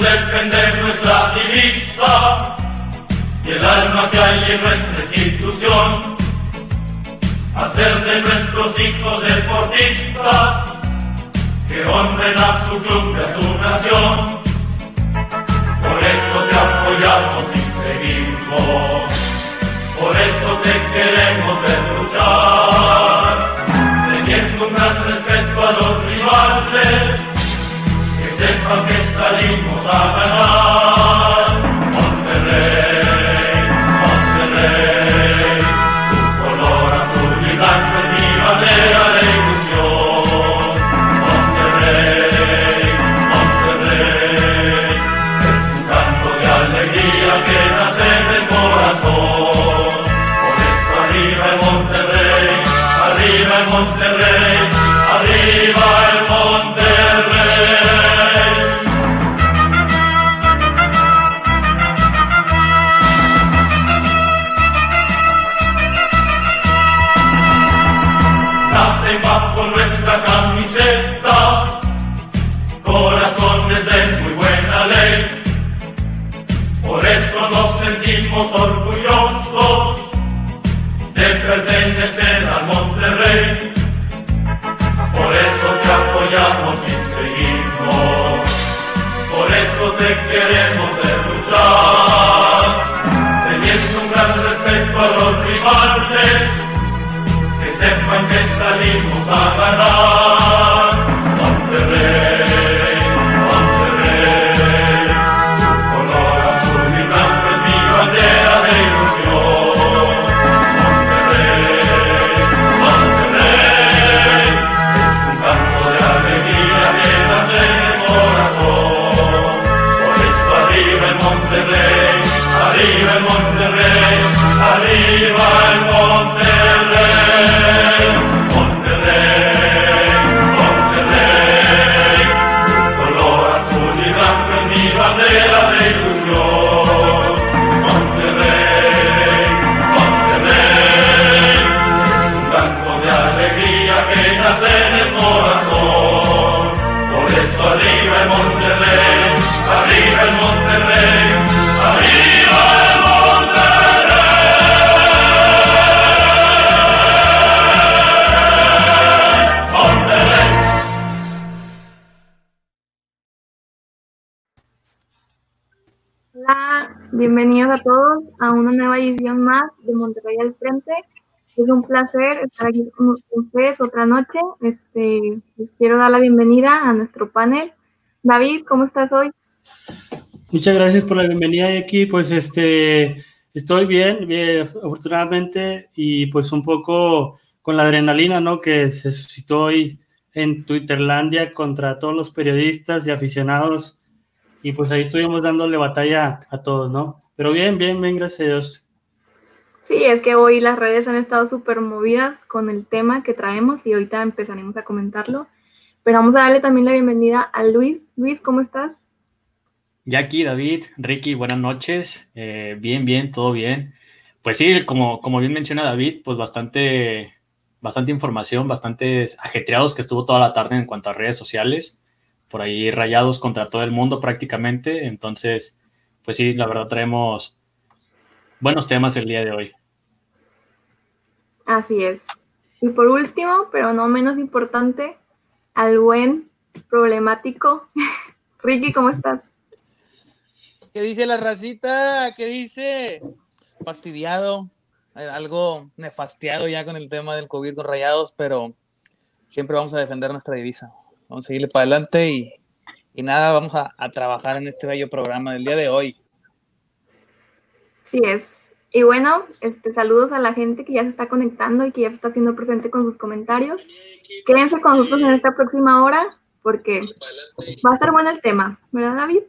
Defender nuestra divisa y el alma que hay en nuestra institución. Hacer de nuestros hijos deportistas que honren a su club y a su nación. Por eso te apoyamos y seguimos. Por eso te queremos ver luchar. Que que Es un placer estar aquí con ustedes otra noche. Este, quiero dar la bienvenida a nuestro panel. David, ¿cómo estás hoy? Muchas gracias por la bienvenida aquí. Pues este, estoy bien, bien, afortunadamente, y pues un poco con la adrenalina, ¿no? Que se suscitó hoy en Twitterlandia contra todos los periodistas y aficionados. Y pues ahí estuvimos dándole batalla a todos, ¿no? Pero bien, bien, bien, gracias a Dios. Sí, es que hoy las redes han estado súper movidas con el tema que traemos y ahorita empezaremos a comentarlo. Pero vamos a darle también la bienvenida a Luis. Luis, ¿cómo estás? Jackie, David, Ricky, buenas noches. Eh, bien, bien, todo bien. Pues sí, como, como bien menciona David, pues bastante, bastante información, bastantes ajetreados que estuvo toda la tarde en cuanto a redes sociales. Por ahí rayados contra todo el mundo prácticamente. Entonces, pues sí, la verdad traemos buenos temas el día de hoy. Así es. Y por último, pero no menos importante, al buen problemático. Ricky, ¿cómo estás? ¿Qué dice la racita? ¿Qué dice? Fastidiado, eh, algo nefastiado ya con el tema del COVID con rayados, pero siempre vamos a defender nuestra divisa. Vamos a seguirle para adelante y, y nada, vamos a, a trabajar en este bello programa del día de hoy. Sí es. Y bueno, este, saludos a la gente que ya se está conectando y que ya se está haciendo presente con sus comentarios. Quédense con nosotros en esta próxima hora porque va a estar bueno el tema, ¿verdad, David?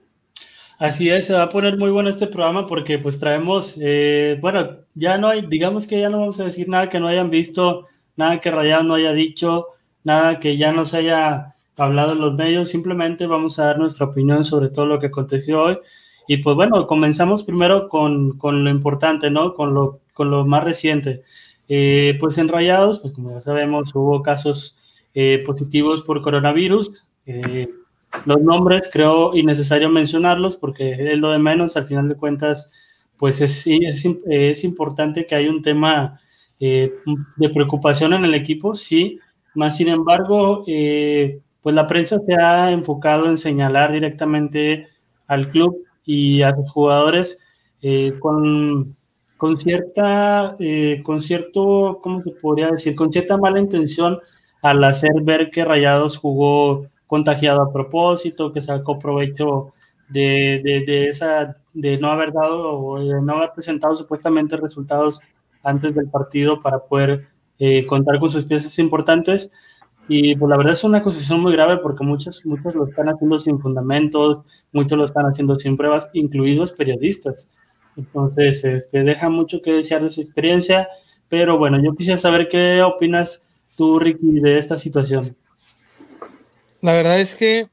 Así es, se va a poner muy bueno este programa porque pues traemos, eh, bueno, ya no hay, digamos que ya no vamos a decir nada que no hayan visto, nada que Rayado no haya dicho, nada que ya no se haya hablado en los medios, simplemente vamos a dar nuestra opinión sobre todo lo que aconteció hoy. Y pues bueno, comenzamos primero con, con lo importante, ¿no? Con lo, con lo más reciente. Eh, pues en Rayados, pues como ya sabemos, hubo casos eh, positivos por coronavirus. Eh, los nombres creo innecesario mencionarlos porque es lo de menos, al final de cuentas, pues es, es, es importante que haya un tema eh, de preocupación en el equipo, sí, más sin embargo, eh, pues la prensa se ha enfocado en señalar directamente al club y a sus jugadores eh, con, con, cierta, con cierto, ¿cómo se podría decir? Con cierta mala intención al hacer ver que Rayados jugó contagiado a propósito, que sacó provecho de, de, esa, de no haber dado o de no haber presentado supuestamente resultados antes del partido para poder eh, contar con sus piezas importantes. Y pues la verdad es una acusación muy grave porque muchos, muchos lo están haciendo sin fundamentos, muchos lo están haciendo sin pruebas, incluidos periodistas. Entonces, este, deja mucho que desear de su experiencia, pero bueno, yo quisiera saber qué opinas tú, Ricky, de esta situación. La verdad es que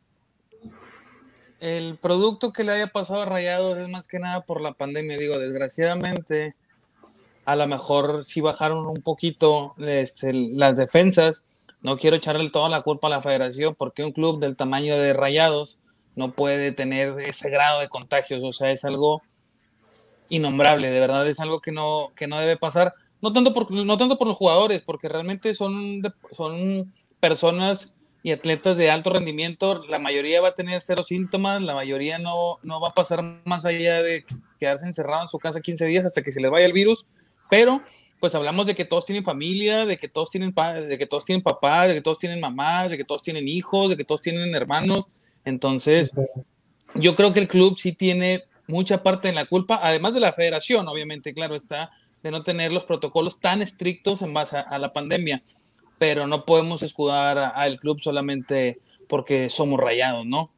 el producto que le haya pasado a Rayados es más que nada por la pandemia. Digo, desgraciadamente, a lo mejor sí bajaron un poquito este, las defensas. No quiero echarle toda la culpa a la federación porque un club del tamaño de Rayados no puede tener ese grado de contagios. O sea, es algo innombrable, de verdad es algo que no, que no debe pasar. No tanto, por, no tanto por los jugadores, porque realmente son, son personas y atletas de alto rendimiento, la mayoría va a tener cero síntomas, la mayoría no, no va a pasar más allá de quedarse encerrado en su casa 15 días hasta que se les vaya el virus, pero pues hablamos de que todos tienen familia, de que todos tienen, de que todos tienen papás, de que todos tienen mamás, de que todos tienen hijos, de que todos tienen hermanos. Entonces, yo creo que el club sí tiene mucha parte en la culpa, además de la federación, obviamente, claro está, de no tener los protocolos tan estrictos en base a la pandemia pero no podemos escudar al club solamente porque somos rayados, ¿no?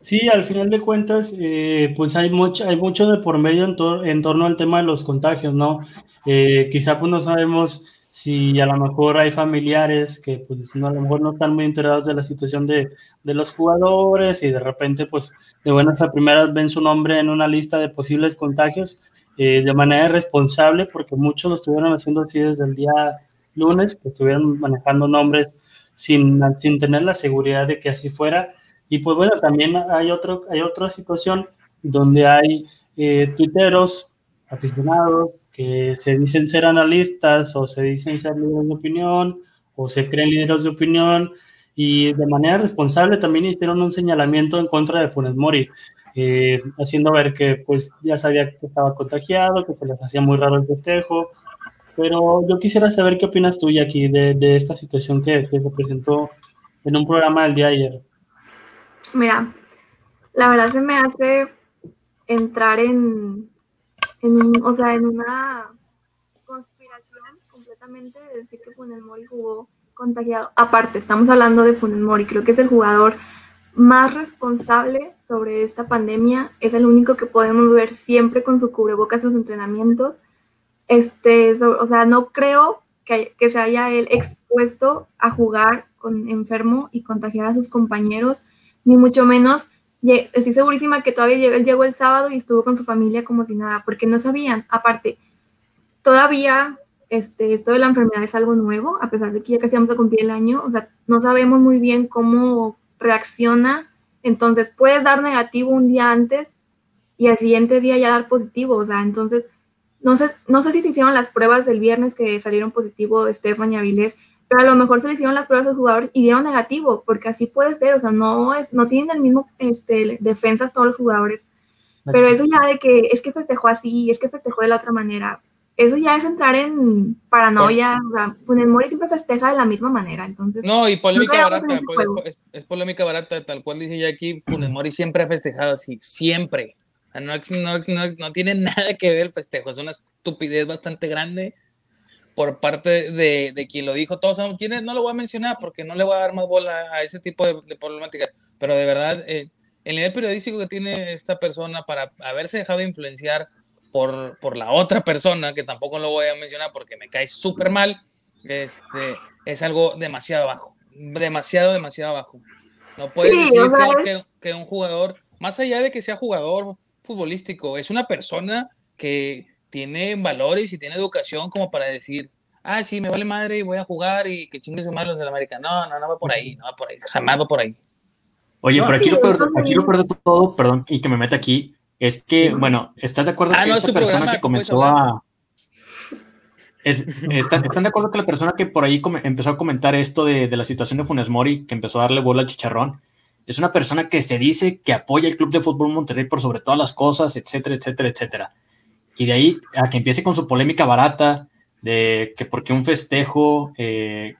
Sí, al final de cuentas, eh, pues hay mucho, hay mucho de por medio en, torno al tema de los contagios, ¿no? Eh, quizá pues no sabemos si a lo mejor hay familiares que pues no, a lo mejor no están muy enterados de la situación de, de, los jugadores y de repente pues de buenas a primeras ven su nombre en una lista de posibles contagios eh, de manera irresponsable porque muchos lo estuvieron haciendo así desde el día lunes, que estuvieron manejando nombres sin, sin tener la seguridad de que así fuera. Y pues bueno, también hay, otro, hay otra situación donde hay eh, tuiteros, aficionados, que se dicen ser analistas o se dicen ser líderes de opinión o se creen líderes de opinión y de manera responsable también hicieron un señalamiento en contra de Funes Mori, eh, haciendo ver que pues ya sabía que estaba contagiado, que se les hacía muy raro el festejo, pero yo quisiera saber qué opinas tú, Jackie, de, de esta situación que, se presentó en un programa del día de ayer. Mira, la verdad se me hace entrar en, en, o sea, en una conspiración completamente de decir que Funes Mori jugó contagiado. Aparte, estamos hablando de Funes Mori, creo que es el jugador más responsable sobre esta pandemia, es el único que podemos ver siempre con su cubrebocas en los entrenamientos. Este, o sea, no creo que, que, se haya él expuesto a jugar con enfermo y contagiar a sus compañeros, ni mucho menos. Estoy segurísima que todavía llegó, llegó el sábado y estuvo con su familia como si nada, porque no sabían. Aparte, todavía este, esto de la enfermedad es algo nuevo, a pesar de que ya casi vamos a cumplir el año, o sea, no sabemos muy bien cómo reacciona. Entonces, puedes dar negativo un día antes y al siguiente día ya dar positivo, o sea, entonces no sé, no sé si se hicieron las pruebas del viernes que salieron positivo Estefan y Avilés, pero a lo mejor se le hicieron las pruebas al jugador y dieron negativo, porque así puede ser, o sea, no es, no tienen el mismo este, defensas todos los jugadores. Pero eso ya de que es que festejó así, es que festejó de la otra manera, eso ya es entrar en paranoia. O sea, Funes Mori siempre festeja de la misma manera, entonces. No, y polémica barata, es, es, polémica barata, tal cual dice Jackie, Funes Mori siempre ha festejado así, siempre. No, no, no, tiene nada que ver el festejo, es una estupidez bastante grande por parte de, de, quien lo dijo. Todos sabemos quién es, no lo voy a mencionar porque no le voy a dar más bola a ese tipo de, de problemáticas, pero de verdad, eh, el nivel periodístico que tiene esta persona para haberse dejado influenciar por, por la otra persona, que tampoco lo voy a mencionar porque me cae súper mal, este, es algo demasiado bajo, demasiado, demasiado bajo. No puede decir que, que un jugador, más allá de que sea jugador, futbolístico, es una persona que tiene valores y tiene educación como para decir, ah, sí, me vale madre y voy a jugar y que chingue su madre los del América. No, no, no va por ahí, no va por ahí, jamás va por ahí. Oye, pero aquí, lo peor, aquí lo peor de todo, perdón, y que me meta aquí, es que, bueno, ¿estás de acuerdo Ah, que no, esta persona programa, que comenzó a... es- ¿están, están de acuerdo que la persona que por ahí come- empezó a comentar esto de, de la situación de Funes Mori, que empezó a darle bola al chicharrón, es una persona que se dice que apoya el Club de Fútbol Monterrey por sobre todas las cosas, etcétera, etcétera, etcétera? Y de ahí a que empiece con su polémica barata de que porque un festejo, eh,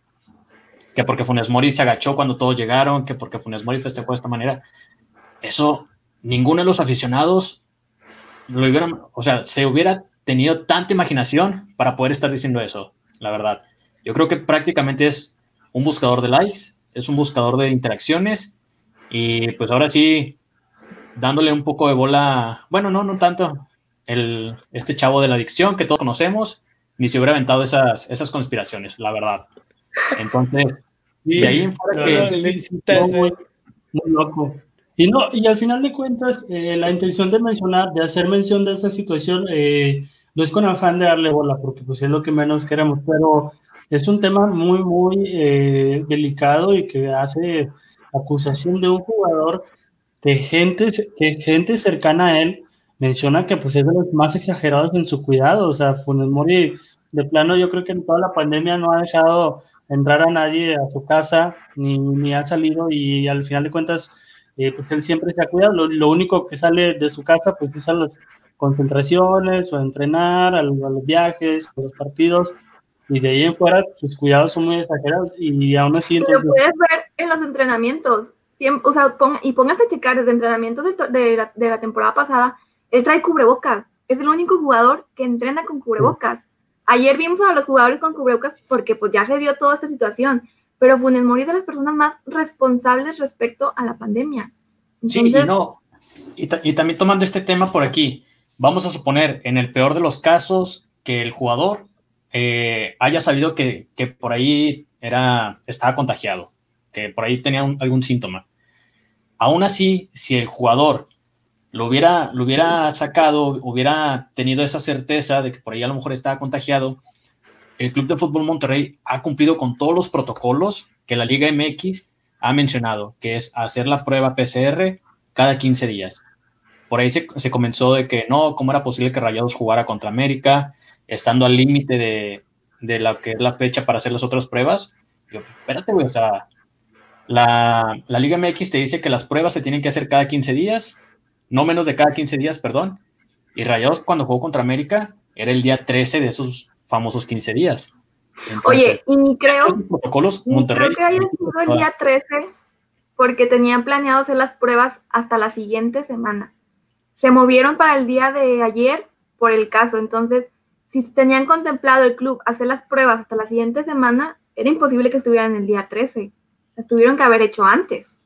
que porque Funes Mori se agachó cuando todos llegaron, que porque Funes Mori festejó de esta manera, eso ninguno de los aficionados lo hubieran, o sea, se hubiera tenido tanta imaginación para poder estar diciendo eso, la verdad. Yo creo que prácticamente es un buscador de likes, es un buscador de interacciones y pues ahora sí, dándole un poco de bola, bueno, no, no tanto, el, este chavo de la adicción que todos conocemos, ni se hubiera aventado esas, esas conspiraciones, la verdad. Entonces, Sí, de ahí en fuera que- sí, sí, muy, muy loco. Y no, y al final de cuentas, eh, la intención de mencionar, de hacer mención de esa situación, eh, no es con afán de darle bola, porque pues es lo que menos queremos, pero es un tema muy, muy eh, delicado y que hace acusación de un jugador que gente, que gente cercana a él menciona que pues es de los más exagerados en su cuidado, o sea, Funes Mori, de plano yo creo que en toda la pandemia no ha dejado entrar a nadie a su casa, ni, ni ha salido y al final de cuentas, eh, pues él siempre se ha cuidado. Lo, lo, único que sale de su casa, pues es a las concentraciones o a entrenar, a los, a los, viajes, a los partidos, y de ahí en fuera sus cuidados son muy exagerados y aún así... Entonces... Lo puedes ver en los entrenamientos, siempre, o sea, pon, y a checar desde entrenamientos de, de, la, de la temporada pasada, él trae cubrebocas, es el único jugador que entrena con cubrebocas. Ayer vimos a los jugadores con cubrebocas porque pues ya se dio toda esta situación, pero Funes Mori es de las personas más responsables respecto a la pandemia. Entonces, sí, y no, y, y, también tomando este tema por aquí, vamos a suponer, en el peor de los casos, que el jugador eh, haya sabido que, que, por ahí era, estaba contagiado, que por ahí tenía un, algún síntoma. Aún así, si el jugador lo hubiera, lo hubiera sacado, hubiera tenido esa certeza de que por ahí a lo mejor estaba contagiado, el Club de Fútbol Monterrey ha cumplido con todos los protocolos que la Liga MX ha mencionado, que es hacer la prueba PCR cada 15 días. Por ahí se, comenzó de que no, ¿cómo era posible que Rayados jugara contra América, estando al límite de, de la que es la fecha para hacer las otras pruebas? Yo, espérate, güey, o sea, la, la Liga MX te dice que las pruebas se tienen que hacer cada 15 días, no menos de cada 15 días, perdón, y Rayados cuando jugó contra América era el día 13 de esos famosos 15 días. Entonces, Oye, y creo, protocolos, creo que haya sido el día 13 porque tenían planeado hacer las pruebas hasta la siguiente semana. Se movieron para el día de ayer por el caso, entonces si tenían contemplado el club hacer las pruebas hasta la siguiente semana, era imposible que estuvieran el día 13. Las tuvieron que haber hecho antes.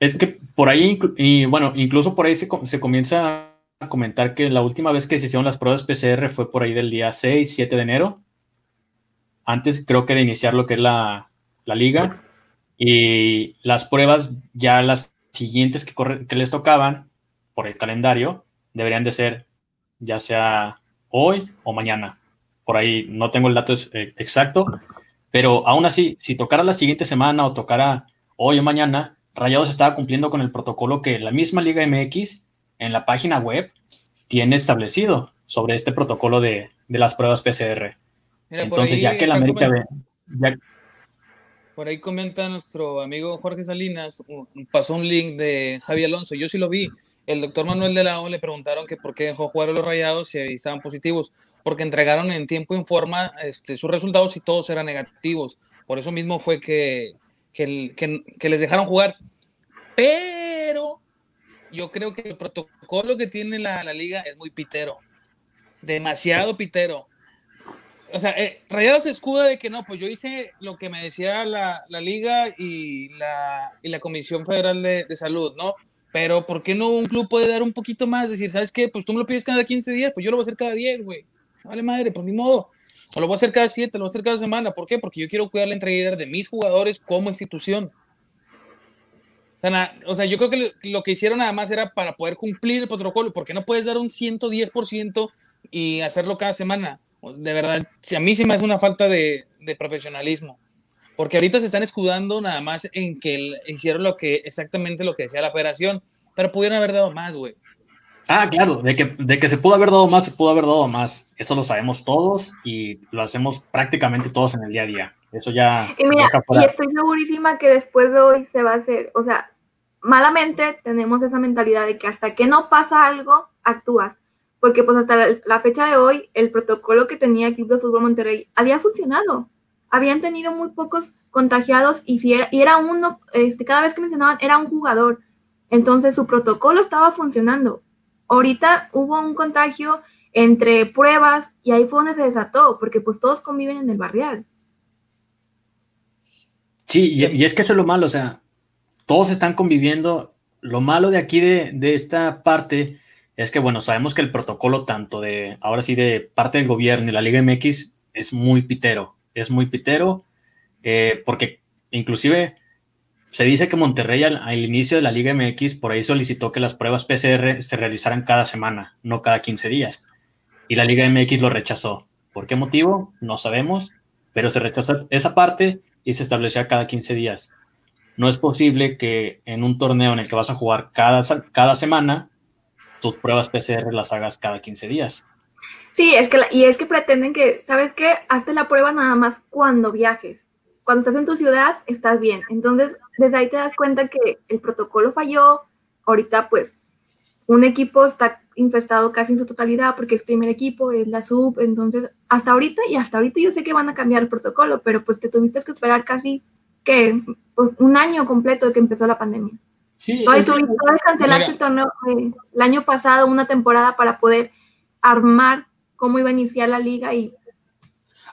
Es que por ahí, y bueno, incluso por ahí se, comienza a comentar que la última vez que se hicieron las pruebas PCR fue por ahí del día 6, 7 de enero. Antes creo que de iniciar lo que es la, la liga. Y las pruebas, ya las siguientes que, corre, que les tocaban por el calendario, deberían de ser ya sea hoy o mañana. Por ahí no tengo el dato exacto, pero aún así, si tocara la siguiente semana o tocara hoy o mañana, Rayados estaba cumpliendo con el protocolo que la misma Liga MX en la página web tiene establecido sobre este protocolo de, de las pruebas PCR. Mira, Entonces, ya que la América ve, ya... Por ahí comenta nuestro amigo Jorge Salinas, pasó un link de Javi Alonso, yo sí lo vi. El doctor Manuel de la O le preguntaron que por qué dejó jugar a los rayados si estaban positivos, porque entregaron en tiempo y en forma este, sus resultados y todos eran negativos. Por eso mismo fue que, que, les dejaron jugar. Pero yo creo que el protocolo que tiene la, liga es muy pitero. Demasiado pitero. O sea, eh, Rayados se escuda de que no, pues yo hice lo que me decía la, liga y la, Comisión Federal de, Salud, ¿no? Pero ¿por qué no un club puede dar un poquito más? Decir, ¿sabes qué? Pues tú me lo pides cada 15 días, pues yo lo voy a hacer cada 10, güey. Vale madre, pues ni modo. O lo voy a hacer cada 7, lo voy a hacer cada semana. ¿Por qué? Porque yo quiero cuidar la integridad de mis jugadores como institución. O sea, yo creo que lo que hicieron nada más era para poder cumplir el protocolo, porque no puedes dar un 110% y hacerlo cada semana. De verdad, si a mí sí me hace una falta de, de profesionalismo. porque ahorita se están escudando nada más en que hicieron lo que exactamente lo que decía la federación, pero pudieron haber dado más, güey. Ah, claro, de que, de que se pudo haber dado más, se pudo haber dado más. Eso lo sabemos todos y lo hacemos prácticamente todos en el día a día. Eso ya. Y mira, y estoy segurísima que después de hoy se va a hacer, o sea, malamente tenemos esa mentalidad de que hasta que no pasa algo, actúas. Porque pues hasta la, fecha de hoy, el protocolo que tenía el Club de Fútbol Monterrey había funcionado. Habían tenido muy pocos contagiados y, si era, y era uno, este, cada vez que mencionaban, era un jugador. Entonces su protocolo estaba funcionando. Ahorita hubo un contagio entre pruebas y ahí fue donde se desató, porque pues todos conviven en el barrial. Sí, y, es que eso es lo malo, o sea, todos están conviviendo. Lo malo de aquí, de, de, esta parte, es que, bueno, sabemos que el protocolo tanto de, ahora sí, de parte del gobierno y la Liga MX es muy pitero, es muy pitero, eh, porque inclusive se dice que Monterrey al, inicio de la Liga MX por ahí solicitó que las pruebas PCR se realizaran cada semana, no cada 15 días. Y la Liga MX lo rechazó. ¿Por qué motivo? No sabemos, pero se rechazó esa parte y se establecía cada 15 días. No es posible que en un torneo en el que vas a jugar cada, cada semana, tus pruebas PCR las hagas cada 15 días. Sí, es que y es que pretenden que, ¿sabes qué? Hazte la prueba nada más cuando viajes. Cuando estás en tu ciudad, estás bien. Entonces, desde ahí te das cuenta que el protocolo falló. Ahorita, pues, un equipo está infestado casi en su totalidad porque es primer equipo, es la sub. Entonces, hasta ahorita y hasta ahorita yo sé que van a cambiar el protocolo, pero pues te tuviste que esperar casi que pues, un año completo de que empezó la pandemia. Sí, Hoy tuviste que cancelar el torneo eh, el año pasado, una temporada para poder armar cómo iba a iniciar la liga y...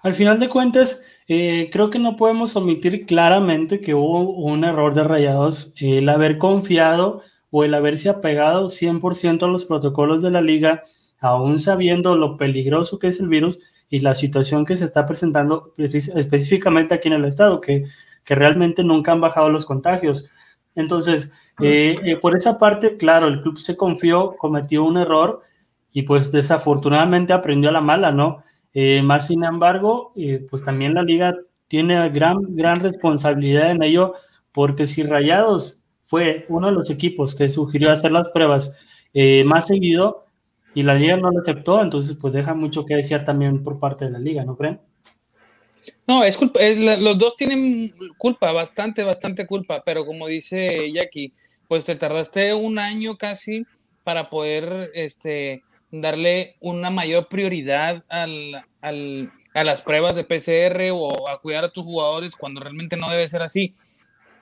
Al final de cuentas, eh, creo que no podemos omitir claramente que hubo un error de Rayados, el haber confiado o el haberse apegado 100% a los protocolos de la liga, aún sabiendo lo peligroso que es el virus y la situación que se está presentando específicamente aquí en el estado, que, que realmente nunca han bajado los contagios. Entonces, eh, eh, por esa parte, claro, el club se confió, cometió un error y pues desafortunadamente aprendió a la mala, ¿no? Eh, más sin embargo, pues también la liga tiene gran, gran responsabilidad en ello, porque si Rayados fue uno de los equipos que sugirió hacer las pruebas más seguido y la liga no lo aceptó, entonces pues deja mucho que decir también por parte de la liga, ¿no creen? No, es culpa, los dos tienen culpa, bastante, bastante culpa, pero como dice Jackie, pues te tardaste un año casi para poder este, darle una mayor prioridad al, al, a las pruebas de PCR o a cuidar a tus jugadores cuando realmente no debe ser así.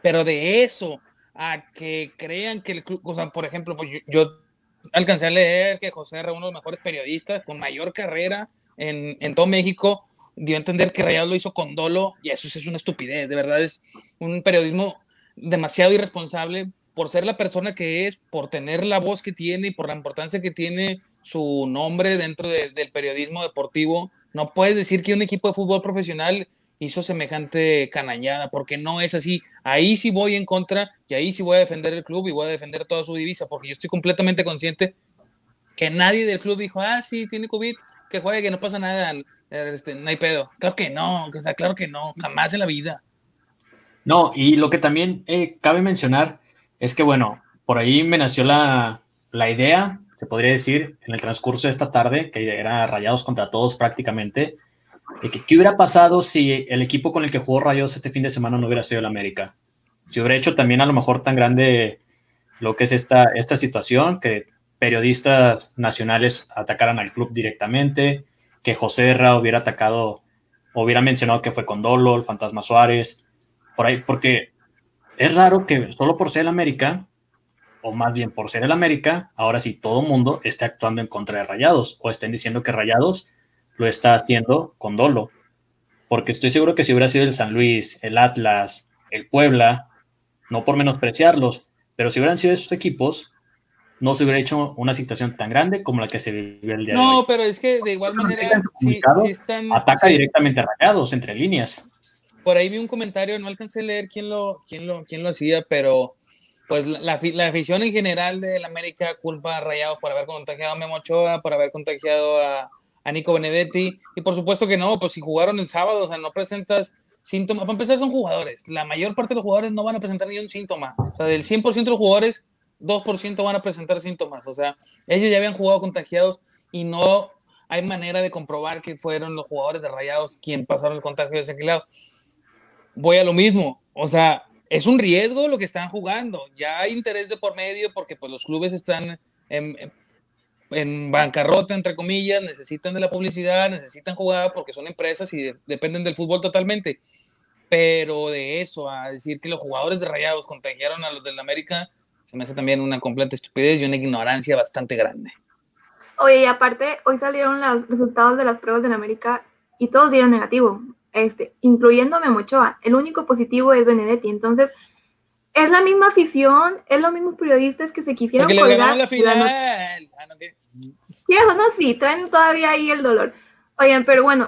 Pero de eso a que crean que el club, o sea, por ejemplo, pues yo, yo alcancé a leer que José era uno de los mejores periodistas con mayor carrera en, en todo México, dio a entender que Rayados lo hizo con dolo y eso es una estupidez, de verdad es un periodismo demasiado irresponsable por ser la persona que es, por tener la voz que tiene y por la importancia que tiene su nombre dentro del periodismo deportivo, no puedes decir que un equipo de fútbol profesional hizo semejante canañada, porque no es así. Ahí sí voy en contra y ahí sí voy a defender el club y voy a defender toda su divisa, porque yo estoy completamente consciente que nadie del club dijo, ah, sí, tiene COVID, que juegue, que no pasa nada, este, no hay pedo. Claro que no, que está claro que no, jamás en la vida. No, y lo que también eh, cabe mencionar es que, bueno, por ahí me nació la, idea, se podría decir, en el transcurso de esta tarde, que era Rayados contra todos prácticamente, de que qué hubiera pasado si el equipo con el que jugó Rayados este fin de semana no hubiera sido el América. Si hubiera hecho también a lo mejor tan grande lo que es esta, esta situación, que periodistas nacionales atacaran al club directamente, que José Herra hubiera atacado, hubiera mencionado que fue con Dolo, el Fantasma Suárez, por ahí, porque es raro que solo por ser el América, o más bien por ser el América, ahora sí todo el mundo esté actuando en contra de Rayados o estén diciendo que Rayados lo está haciendo con dolo. Porque estoy seguro que si hubiera sido el San Luis, el Atlas, el Puebla, no por menospreciarlos, pero si hubieran sido esos equipos, no se hubiera hecho una situación tan grande como la que se vivió el día de hoy. No, pero es que de igual manera, si, están, ataca directamente a Rayados entre líneas por ahí vi un comentario, no alcancé a leer quién lo, quién lo, quién lo hacía, pero pues la, la afición en general de la América culpa a Rayados por haber contagiado a Memo Ochoa, por haber contagiado a, a, Nico Benedetti, y por supuesto que no, pues si jugaron el sábado, o sea, no presentas síntomas. Para empezar, son jugadores. La mayor parte de los jugadores no van a presentar ni un síntoma. O sea, del 100% de los jugadores, 2% van a presentar síntomas. O sea, ellos ya habían jugado contagiados y no hay manera de comprobar que fueron los jugadores de Rayados quien pasaron el contagio de ese lado. Voy a lo mismo. O sea, es un riesgo lo que están jugando. Ya hay interés de por medio porque pues, los clubes están en, en bancarrota, entre comillas, necesitan de la publicidad, necesitan jugar porque son empresas y dependen del fútbol totalmente. Pero de eso, a decir que los jugadores de Rayados contagiaron a los del América, se me hace también una completa estupidez y una ignorancia bastante grande. Oye, y aparte, hoy salieron los resultados de las pruebas del América y todos dieron negativo, este, incluyendo Memochoa. El único positivo es Benedetti. Entonces, es la misma afición, es los mismos periodistas que se quisieron Porque le la final. Ah, no, no, sí, traen todavía ahí el dolor. Oigan, pero bueno,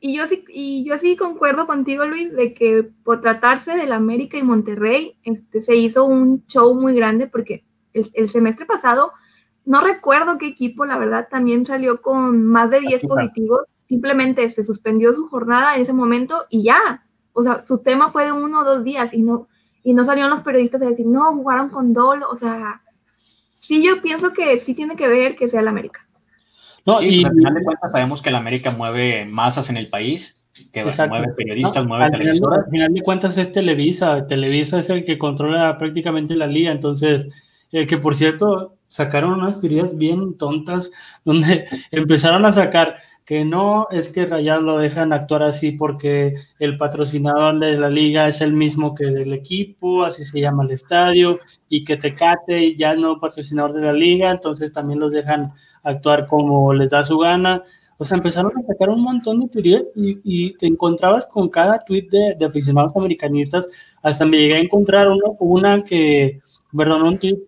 y yo sí, y yo sí concuerdo contigo, Luis, de que por tratarse del América y Monterrey, este, se hizo un show muy grande porque el, semestre pasado, no recuerdo qué equipo, la verdad, también salió con más de 10 positivos. Simplemente se suspendió su jornada en ese momento y ya. O sea, su tema fue de uno o dos días y no, y no salieron los periodistas a decir, no, jugaron con dolo, o sea, sí yo pienso que sí tiene que ver que sea el América. No, y pues, al final de cuentas sabemos que el América mueve masas en el país, que mueve periodistas, mueve televisoras. al final de cuentas es Televisa, Televisa es el que controla prácticamente la liga, entonces, eh, que por cierto, sacaron unas teorías bien tontas donde empezaron a sacar que no es que Rayado lo dejan actuar así porque el patrocinador de la liga es el mismo que del equipo, así se llama el estadio, y que Tecate ya no patrocinador de la liga, entonces también los dejan actuar como les da su gana. O sea, empezaron a sacar un montón de teorías y, te encontrabas con cada tweet de, aficionados americanistas. Hasta me llegué a encontrar una que, perdón, un tweet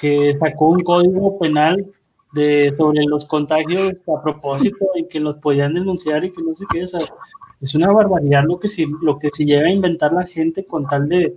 que sacó un código penal de, sobre los contagios a propósito y que los podían denunciar y que no sé qué, es una barbaridad lo que si, lo que si llega a inventar la gente con tal de,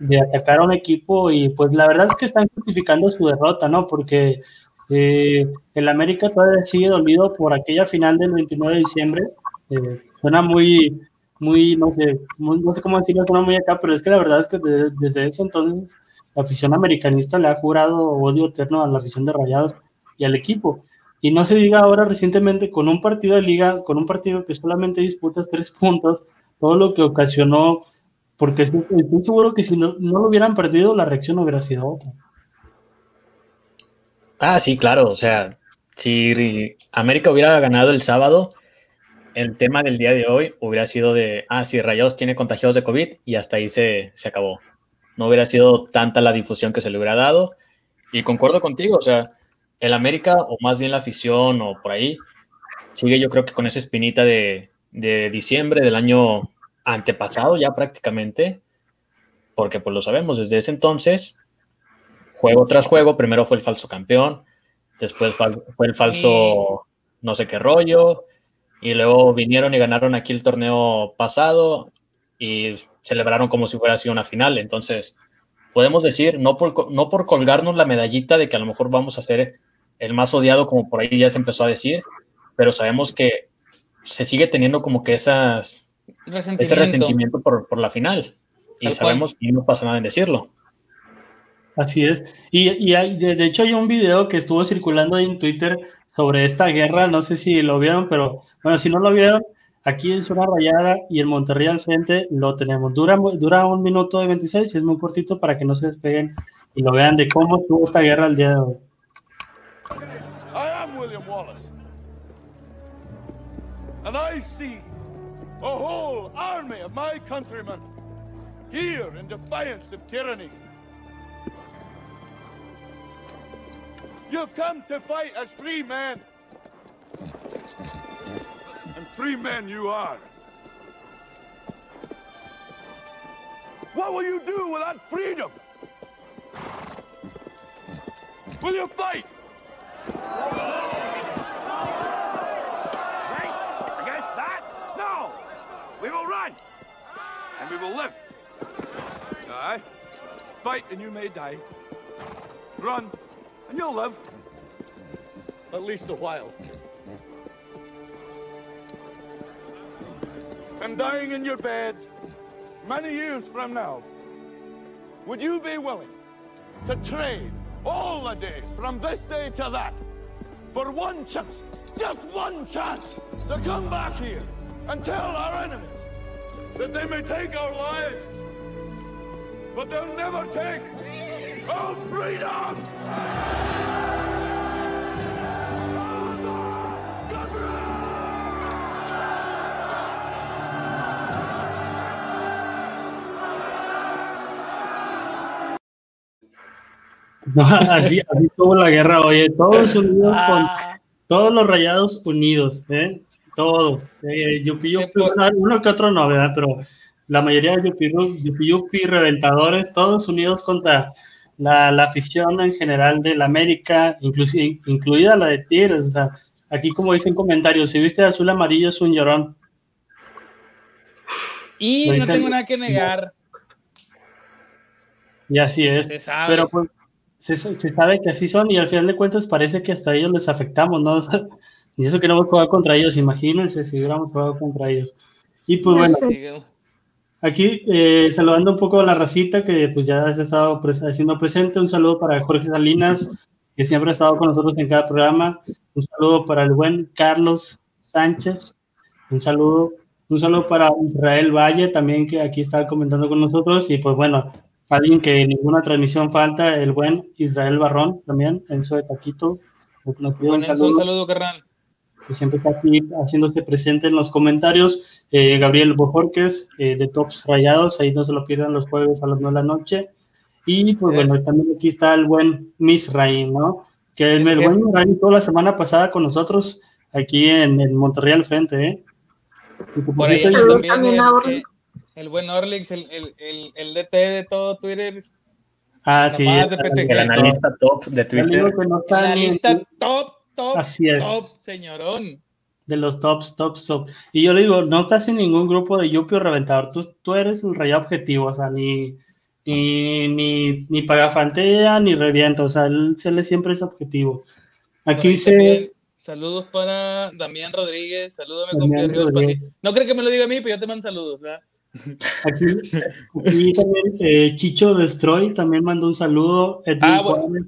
de atacar a un equipo y pues la verdad es que están justificando su derrota, ¿no? Porque eh, el América todavía sigue dolido por aquella final del 29 de diciembre, eh, suena muy, muy, no sé, no sé cómo decirlo, suena muy acá, pero es que la verdad es que desde, desde ese entonces la afición americanista le ha jurado odio eterno a la afición de Rayados y al equipo. Y no se diga ahora recientemente con un partido de liga, con un partido que solamente disputas tres puntos, todo lo que ocasionó, porque estoy, seguro que si no, no, lo hubieran perdido, la reacción hubiera sido otra. Ah, sí, claro, o sea, si América hubiera ganado el sábado, el tema del día de hoy hubiera sido de, ah, si Rayados tiene contagiados de COVID y hasta ahí se, se acabó. No hubiera sido tanta la difusión que se le hubiera dado. Y concuerdo contigo, o sea, el América, o más bien la afición, o por ahí, sigue yo creo que con esa espinita de, diciembre del año antepasado ya prácticamente, porque pues lo sabemos, desde ese entonces, juego tras juego, primero fue el falso campeón, después fue el falso no sé qué rollo, y luego vinieron y ganaron aquí el torneo pasado y celebraron como si fuera sido una final, entonces podemos decir, no por, no por colgarnos la medallita de que a lo mejor vamos a ser el más odiado, como por ahí ya se empezó a decir, pero sabemos que se sigue teniendo como que esas, ese resentimiento por, por la final. Y sabemos que no pasa nada en decirlo. Así es. Y, y hay, de, hecho hay un video que estuvo circulando ahí en Twitter sobre esta guerra, no sé si lo vieron, pero bueno, si no lo vieron, aquí en Zona Rayada y en Monterrey al frente lo tenemos. Dura, dura un minuto de 26, es muy cortito para que no se despeguen y lo vean de cómo estuvo esta guerra el día de hoy. and I see a whole army of my countrymen here in defiance of tyranny. You've come to fight as free men. And free men you are. What will you do without freedom? Will you fight? Fight against that? No! We will run, and we will live. Aye. Fight, and you may die. Run, and you'll live. At least a while. And dying in your beds, many years from now, would you be willing to trade all the days from this day to that for one chance, just one chance, to come back here and tell our enemies that they may take our lives, but they'll never take our freedom! No, así, así tuvo la guerra, oye, todos unidos con Ah, todos los rayados unidos, ¿eh? Todos. Eh, yupi, yupi, uno, que otro no, ¿verdad? Pero la mayoría de yupi, yupi, yupi, reventadores, todos unidos contra la, la afición en general del América, inclusive, incluida la de Tigres. O sea, aquí como dicen comentarios, si viste azul amarillo es un llorón. y no tengo nada que negar. Y así es. Pero pues se, se sabe que así son y al final de cuentas parece que hasta ellos les afectamos, ¿no? O sea, y eso que no hemos jugado contra ellos, imagínense si hubiéramos jugado contra ellos. Y pues bueno, aquí eh, saludando un poco a la racita que pues ya has estado pres- haciendo presente, un saludo para Jorge Salinas, que siempre ha estado con nosotros en cada programa, un saludo para el buen Carlos Sánchez, un saludo, un saludo para Israel Valle también que aquí está comentando con nosotros y pues bueno, alguien que en ninguna transmisión falta, el buen Israel Barrón también, Enzo de Taquito, nos pide un Enzo, un saludo saludo, carnal. que siempre está aquí haciéndose presente en los comentarios. Eh, Gabriel Bojorques, eh, de Tops Rayados, ahí no se lo pierdan los jueves a las 9 de la noche. Y pues Eh. bueno, también aquí está el buen Misraín, ¿no? Que el, el buen Misraín toda la semana pasada con nosotros aquí en, en Monterrey al frente, ¿eh? Que, Por ahí también el, el- el buen Orlix, el, el, el, el DT de todo Twitter. Ah, sí. El analista top de le Twitter. que no está La ni en lista tu- top, top, Así es. top, señorón. de los tops, tops, tops. Y yo le digo, no estás en ningún grupo de Yupi o Reventador, tú, tú eres el rey objetivo, o sea, ni, ni, ni, ni pagafantea ni revienta, o sea, él, él siempre es objetivo. Aquí dice, también, Saludos para Damián Rodríguez. Salúdame. Pandi. No creo que me lo diga a mí, pero yo te mando saludos, ¿verdad? Aquí, aquí también eh, Chicho Destroy también mandó un saludo. Edwin Ah, bueno.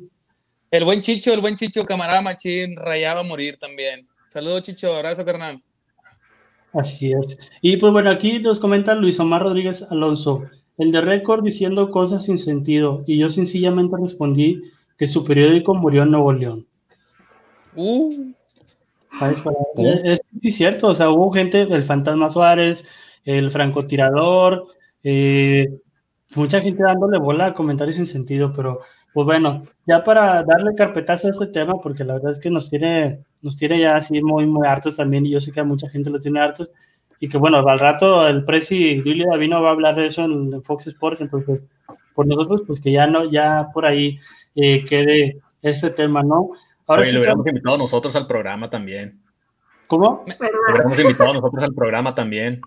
El buen Chicho, el buen Chicho, camarada machín, rayaba a morir también. Saludos, Chicho, abrazo, carnal. Así es. Y pues bueno, aquí nos comenta Luis Omar Rodríguez Alonso, el de récord diciendo cosas sin sentido, y yo sencillamente respondí que su periódico murió en Nuevo León. Uh, Es, cierto, o sea, hubo gente, el Fantasma Suárez, el francotirador, eh, mucha gente dándole bola a comentarios sin sentido, pero pues bueno, ya para darle carpetazo a este tema, porque la verdad es que nos tiene, nos tiene ya así muy, muy hartos también, y yo sé que a mucha gente los tiene hartos, y que bueno, al rato el Presi Willy Davino va a hablar de eso en, Fox Sports, entonces, por nosotros, pues que ya no, ya por ahí eh, quede este tema, ¿no? Ahora Oye, sí lo hubiéramos invitado nosotros al programa también. ¿Cómo? Lo hubiéramos invitado nosotros al programa también.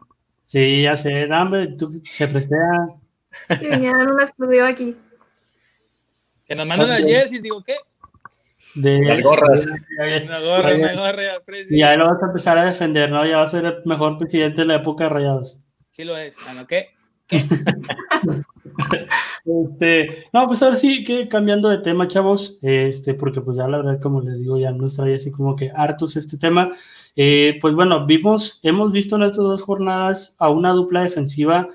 Sí, ya sé, no, hombre, tú- se prestea. Que vinieran una exclusiva aquí. que nos mandan a. Jessis, digo, ¿qué? De, Las gorras. Una gorra, una gorra. Y ahí lo vas a empezar a defender, ¿no? Ya va a ser el mejor presidente de la época de Rayados. Sí lo es. Ah, ¿no qué? Este, no, pues ahora sí, que cambiando de tema, chavos, este, porque pues ya la verdad, como les digo, ya nos trae así como que hartos este tema. Eh, pues bueno, vimos, hemos visto en estas dos jornadas a una dupla defensiva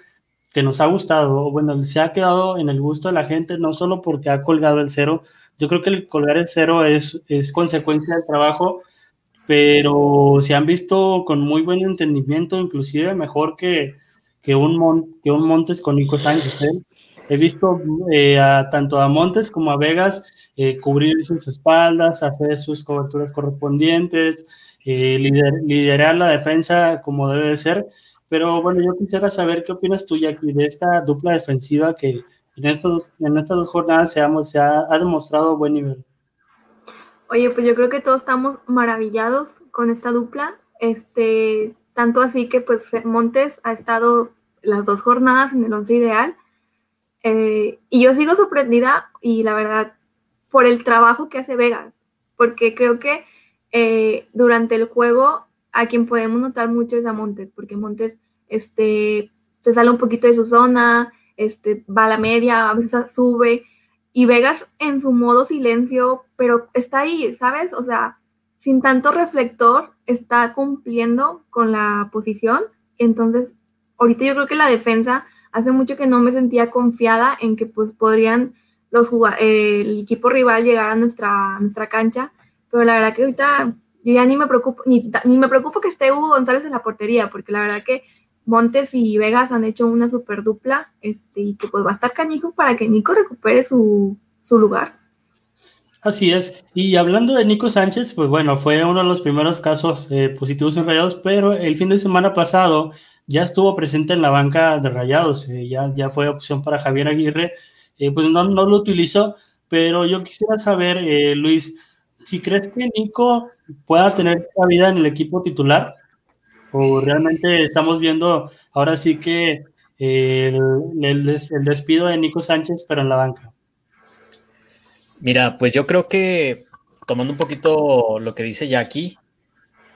que nos ha gustado, bueno, se ha quedado en el gusto de la gente, no solo porque ha colgado el cero, yo creo que el colgar el cero es, es consecuencia del trabajo, pero se han visto con muy buen entendimiento, inclusive mejor que, que, un, Mon- que un Montes con Nico Sánchez. ¿eh? He visto eh, a, tanto a Montes como a Vegas eh, cubrir sus espaldas, hacer sus coberturas correspondientes, eh, lider- liderar la defensa como debe de ser. Pero bueno, yo quisiera saber qué opinas tú, Jackie, de esta dupla defensiva que en, estos, en estas dos jornadas se ha, se ha, ha demostrado buen nivel. Oye, pues yo creo que todos estamos maravillados con esta dupla. Este, tanto así que pues Montes ha estado las dos jornadas en el once ideal. Eh, y yo sigo sorprendida y la verdad por el trabajo que hace Vegas, porque creo que eh, durante el juego a quien podemos notar mucho es a Montes, porque Montes este, se sale un poquito de su zona, este, va a la media, a veces sube, y Vegas en su modo silencio, pero está ahí, ¿sabes? O sea, sin tanto reflector, está cumpliendo con la posición. Entonces, ahorita yo creo que la defensa hace mucho que no me sentía confiada en que pues podrían los el equipo rival llegar a nuestra, nuestra cancha, pero la verdad que ahorita yo ya ni me preocupo, ni, ni me preocupo que esté Hugo González en la portería, porque la verdad que Montes y Vegas han hecho una super dupla este, y que pues va a estar canijo para que Nico recupere su, lugar. Así es. Y hablando de Nico Sánchez, pues bueno, fue uno de los primeros casos eh, positivos en Rayados, pero el fin de semana pasado ya estuvo presente en la banca de Rayados, eh, ya, ya fue opción para Javier Aguirre, eh, pues no, no lo utilizó, pero yo quisiera saber, Luis, si crees que Nico pueda tener vida en el equipo titular o realmente estamos viendo ahora sí que el, el, despido de Nico Sánchez, pero en la banca. Mira, pues yo creo que tomando un poquito lo que dice Jackie,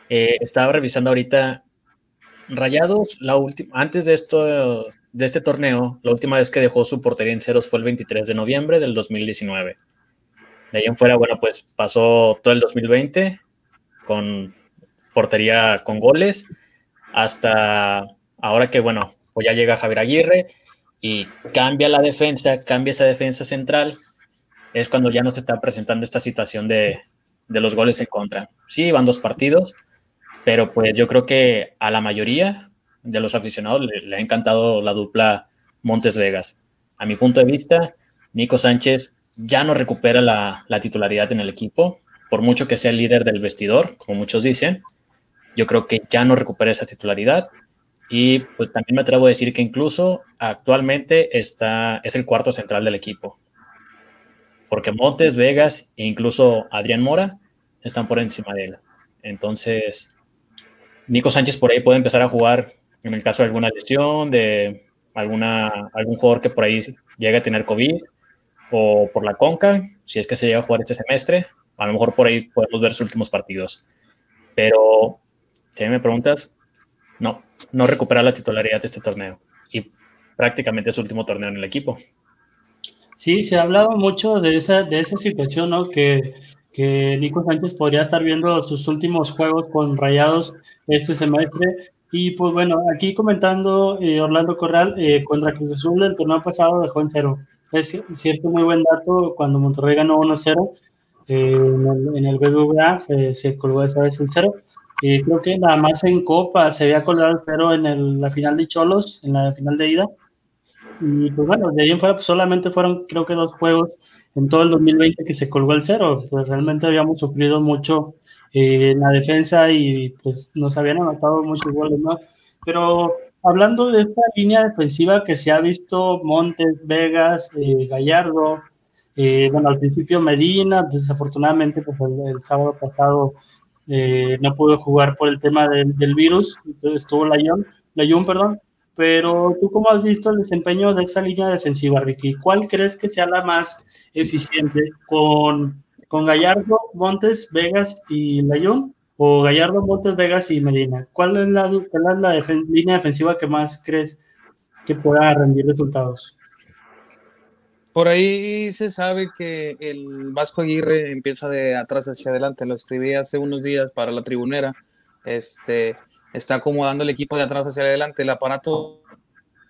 eh, estaba revisando ahorita Rayados, la última, antes de esto, de este torneo, la última vez que dejó su portería en ceros fue el 23 de noviembre del 2019. De ahí en fuera, bueno, pues pasó todo el 2020 con portería con goles hasta ahora que, bueno, pues ya llega Javier Aguirre y cambia la defensa, cambia esa defensa central, es cuando ya nos está presentando esta situación de, los goles en contra. Sí, van dos partidos, pero pues yo creo que a la mayoría de los aficionados le, ha encantado la dupla Montes Vegas. A mi punto de vista, Nico Sánchez ya no recupera la, la, titularidad en el equipo, por mucho que sea el líder del vestidor, como muchos dicen, yo creo que ya no recupera esa titularidad. Y pues también me atrevo a decir que incluso actualmente está, es el cuarto central del equipo. Porque Montes, Vegas e incluso Adrián Mora están por encima de él. Entonces, Nico Sánchez por ahí puede empezar a jugar en el caso de alguna lesión, de alguna, algún jugador que por ahí llegue a tener COVID o por la conca, si es que se llega a jugar este semestre, a lo mejor por ahí podemos ver sus últimos partidos. Pero si me preguntas, no, no recupera la titularidad de este torneo y prácticamente su último torneo en el equipo. Sí, se ha hablado mucho de esa, de esa situación, ¿no? Que, que Nico Sánchez podría estar viendo sus últimos juegos con Rayados este semestre. Y pues bueno, aquí comentando eh, Orlando Corral eh, contra Cruz Azul, el torneo pasado dejó en cero. Es cierto, muy buen dato, cuando Monterrey ganó 1-0 eh, en, el, el BBVA, se colgó esa vez el cero creo que nada más en Copa se había colgado el cero en la final de Cholos, en la final de ida. Y pues bueno, de ahí en fuera pues solamente fueron creo que dos juegos en todo el 2020 que se colgó el cero. Pues realmente habíamos sufrido mucho eh, en la defensa y pues nos habían anotado muchos goles, ¿no? Pero hablando de esta línea defensiva que se ha visto Montes, Vegas, eh, Gallardo, eh, bueno, al principio Medina, desafortunadamente pues el sábado pasado eh, no pudo jugar por el tema del, virus, estuvo la Layun, perdón, pero tú cómo has visto el desempeño de esa línea defensiva, Ricky, ¿cuál crees que sea la más eficiente con, con Gallardo, Montes, Vegas y Layun? ¿O Gallardo, Montes, Vegas y Medina? ¿Cuál es la, la línea defensiva que más crees que pueda rendir resultados? Por ahí se sabe que el Vasco Aguirre empieza de atrás hacia adelante. Lo escribí hace unos días para la tribunera. Este, está acomodando el equipo de atrás hacia adelante. El aparato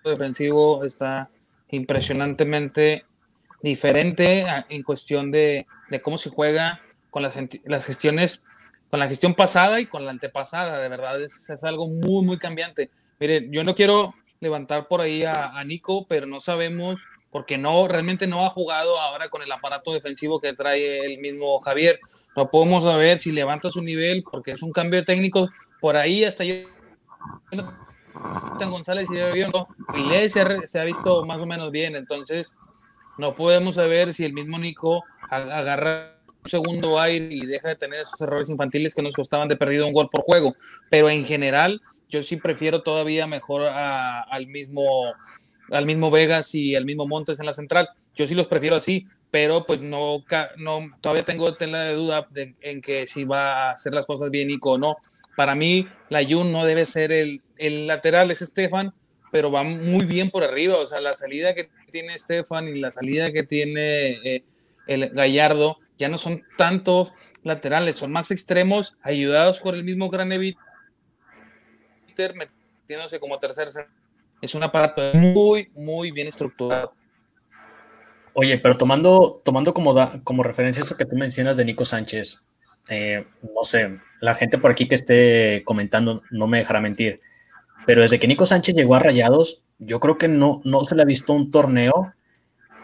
defensivo está impresionantemente diferente en cuestión de, cómo se juega con las, gestiones, con la gestión pasada y con la antepasada. De verdad, es, algo muy, muy cambiante. Mire, yo no quiero levantar por ahí a, a Nico, pero no sabemos porque no, realmente no ha jugado ahora con el aparato defensivo que trae el mismo Javier. No podemos saber si levanta su nivel, porque es un cambio de técnico. Por ahí hasta yo. González y se, se ha visto más o menos bien, entonces no podemos saber si el mismo Nico agarra segundo aire y deja de tener esos errores infantiles que nos costaban de perdido un gol por juego. Pero en general, yo sí prefiero todavía mejor al mismo al mismo Vegas y al mismo Montes en la central. Yo sí los prefiero así, pero pues no, no todavía tengo tela de duda en que si va a hacer las cosas bien Nico o no. Para mí, la Jun no debe ser el, el lateral, es Estefan, pero va muy bien por arriba. O sea, la salida que tiene Estefan y la salida que tiene eh, el Gallardo ya no son tantos laterales, son más extremos, ayudados por el mismo Graneviter, metiéndose como tercer Es un aparato muy, muy bien estructurado. Oye, pero tomando, tomando como, como referencia eso que tú mencionas de Nico Sánchez, eh, no sé, la gente por aquí que esté comentando no me dejará mentir, pero desde que Nico Sánchez llegó a Rayados, yo creo que no, no se le ha visto un torneo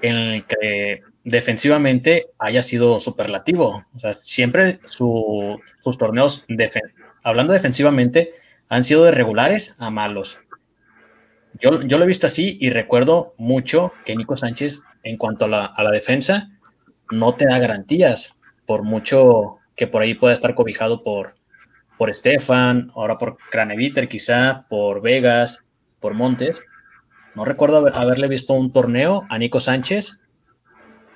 en el que defensivamente haya sido superlativo. O sea, siempre sus torneos, hablando defensivamente, han sido de regulares a malos. Yo, yo, lo he visto así y recuerdo mucho que Nico Sánchez en cuanto a la, defensa, no te da garantías, por mucho que por ahí pueda estar cobijado por, por Estefan, ahora por Craneviter quizá, por Vegas, por Montes. No recuerdo haberle visto un torneo a Nico Sánchez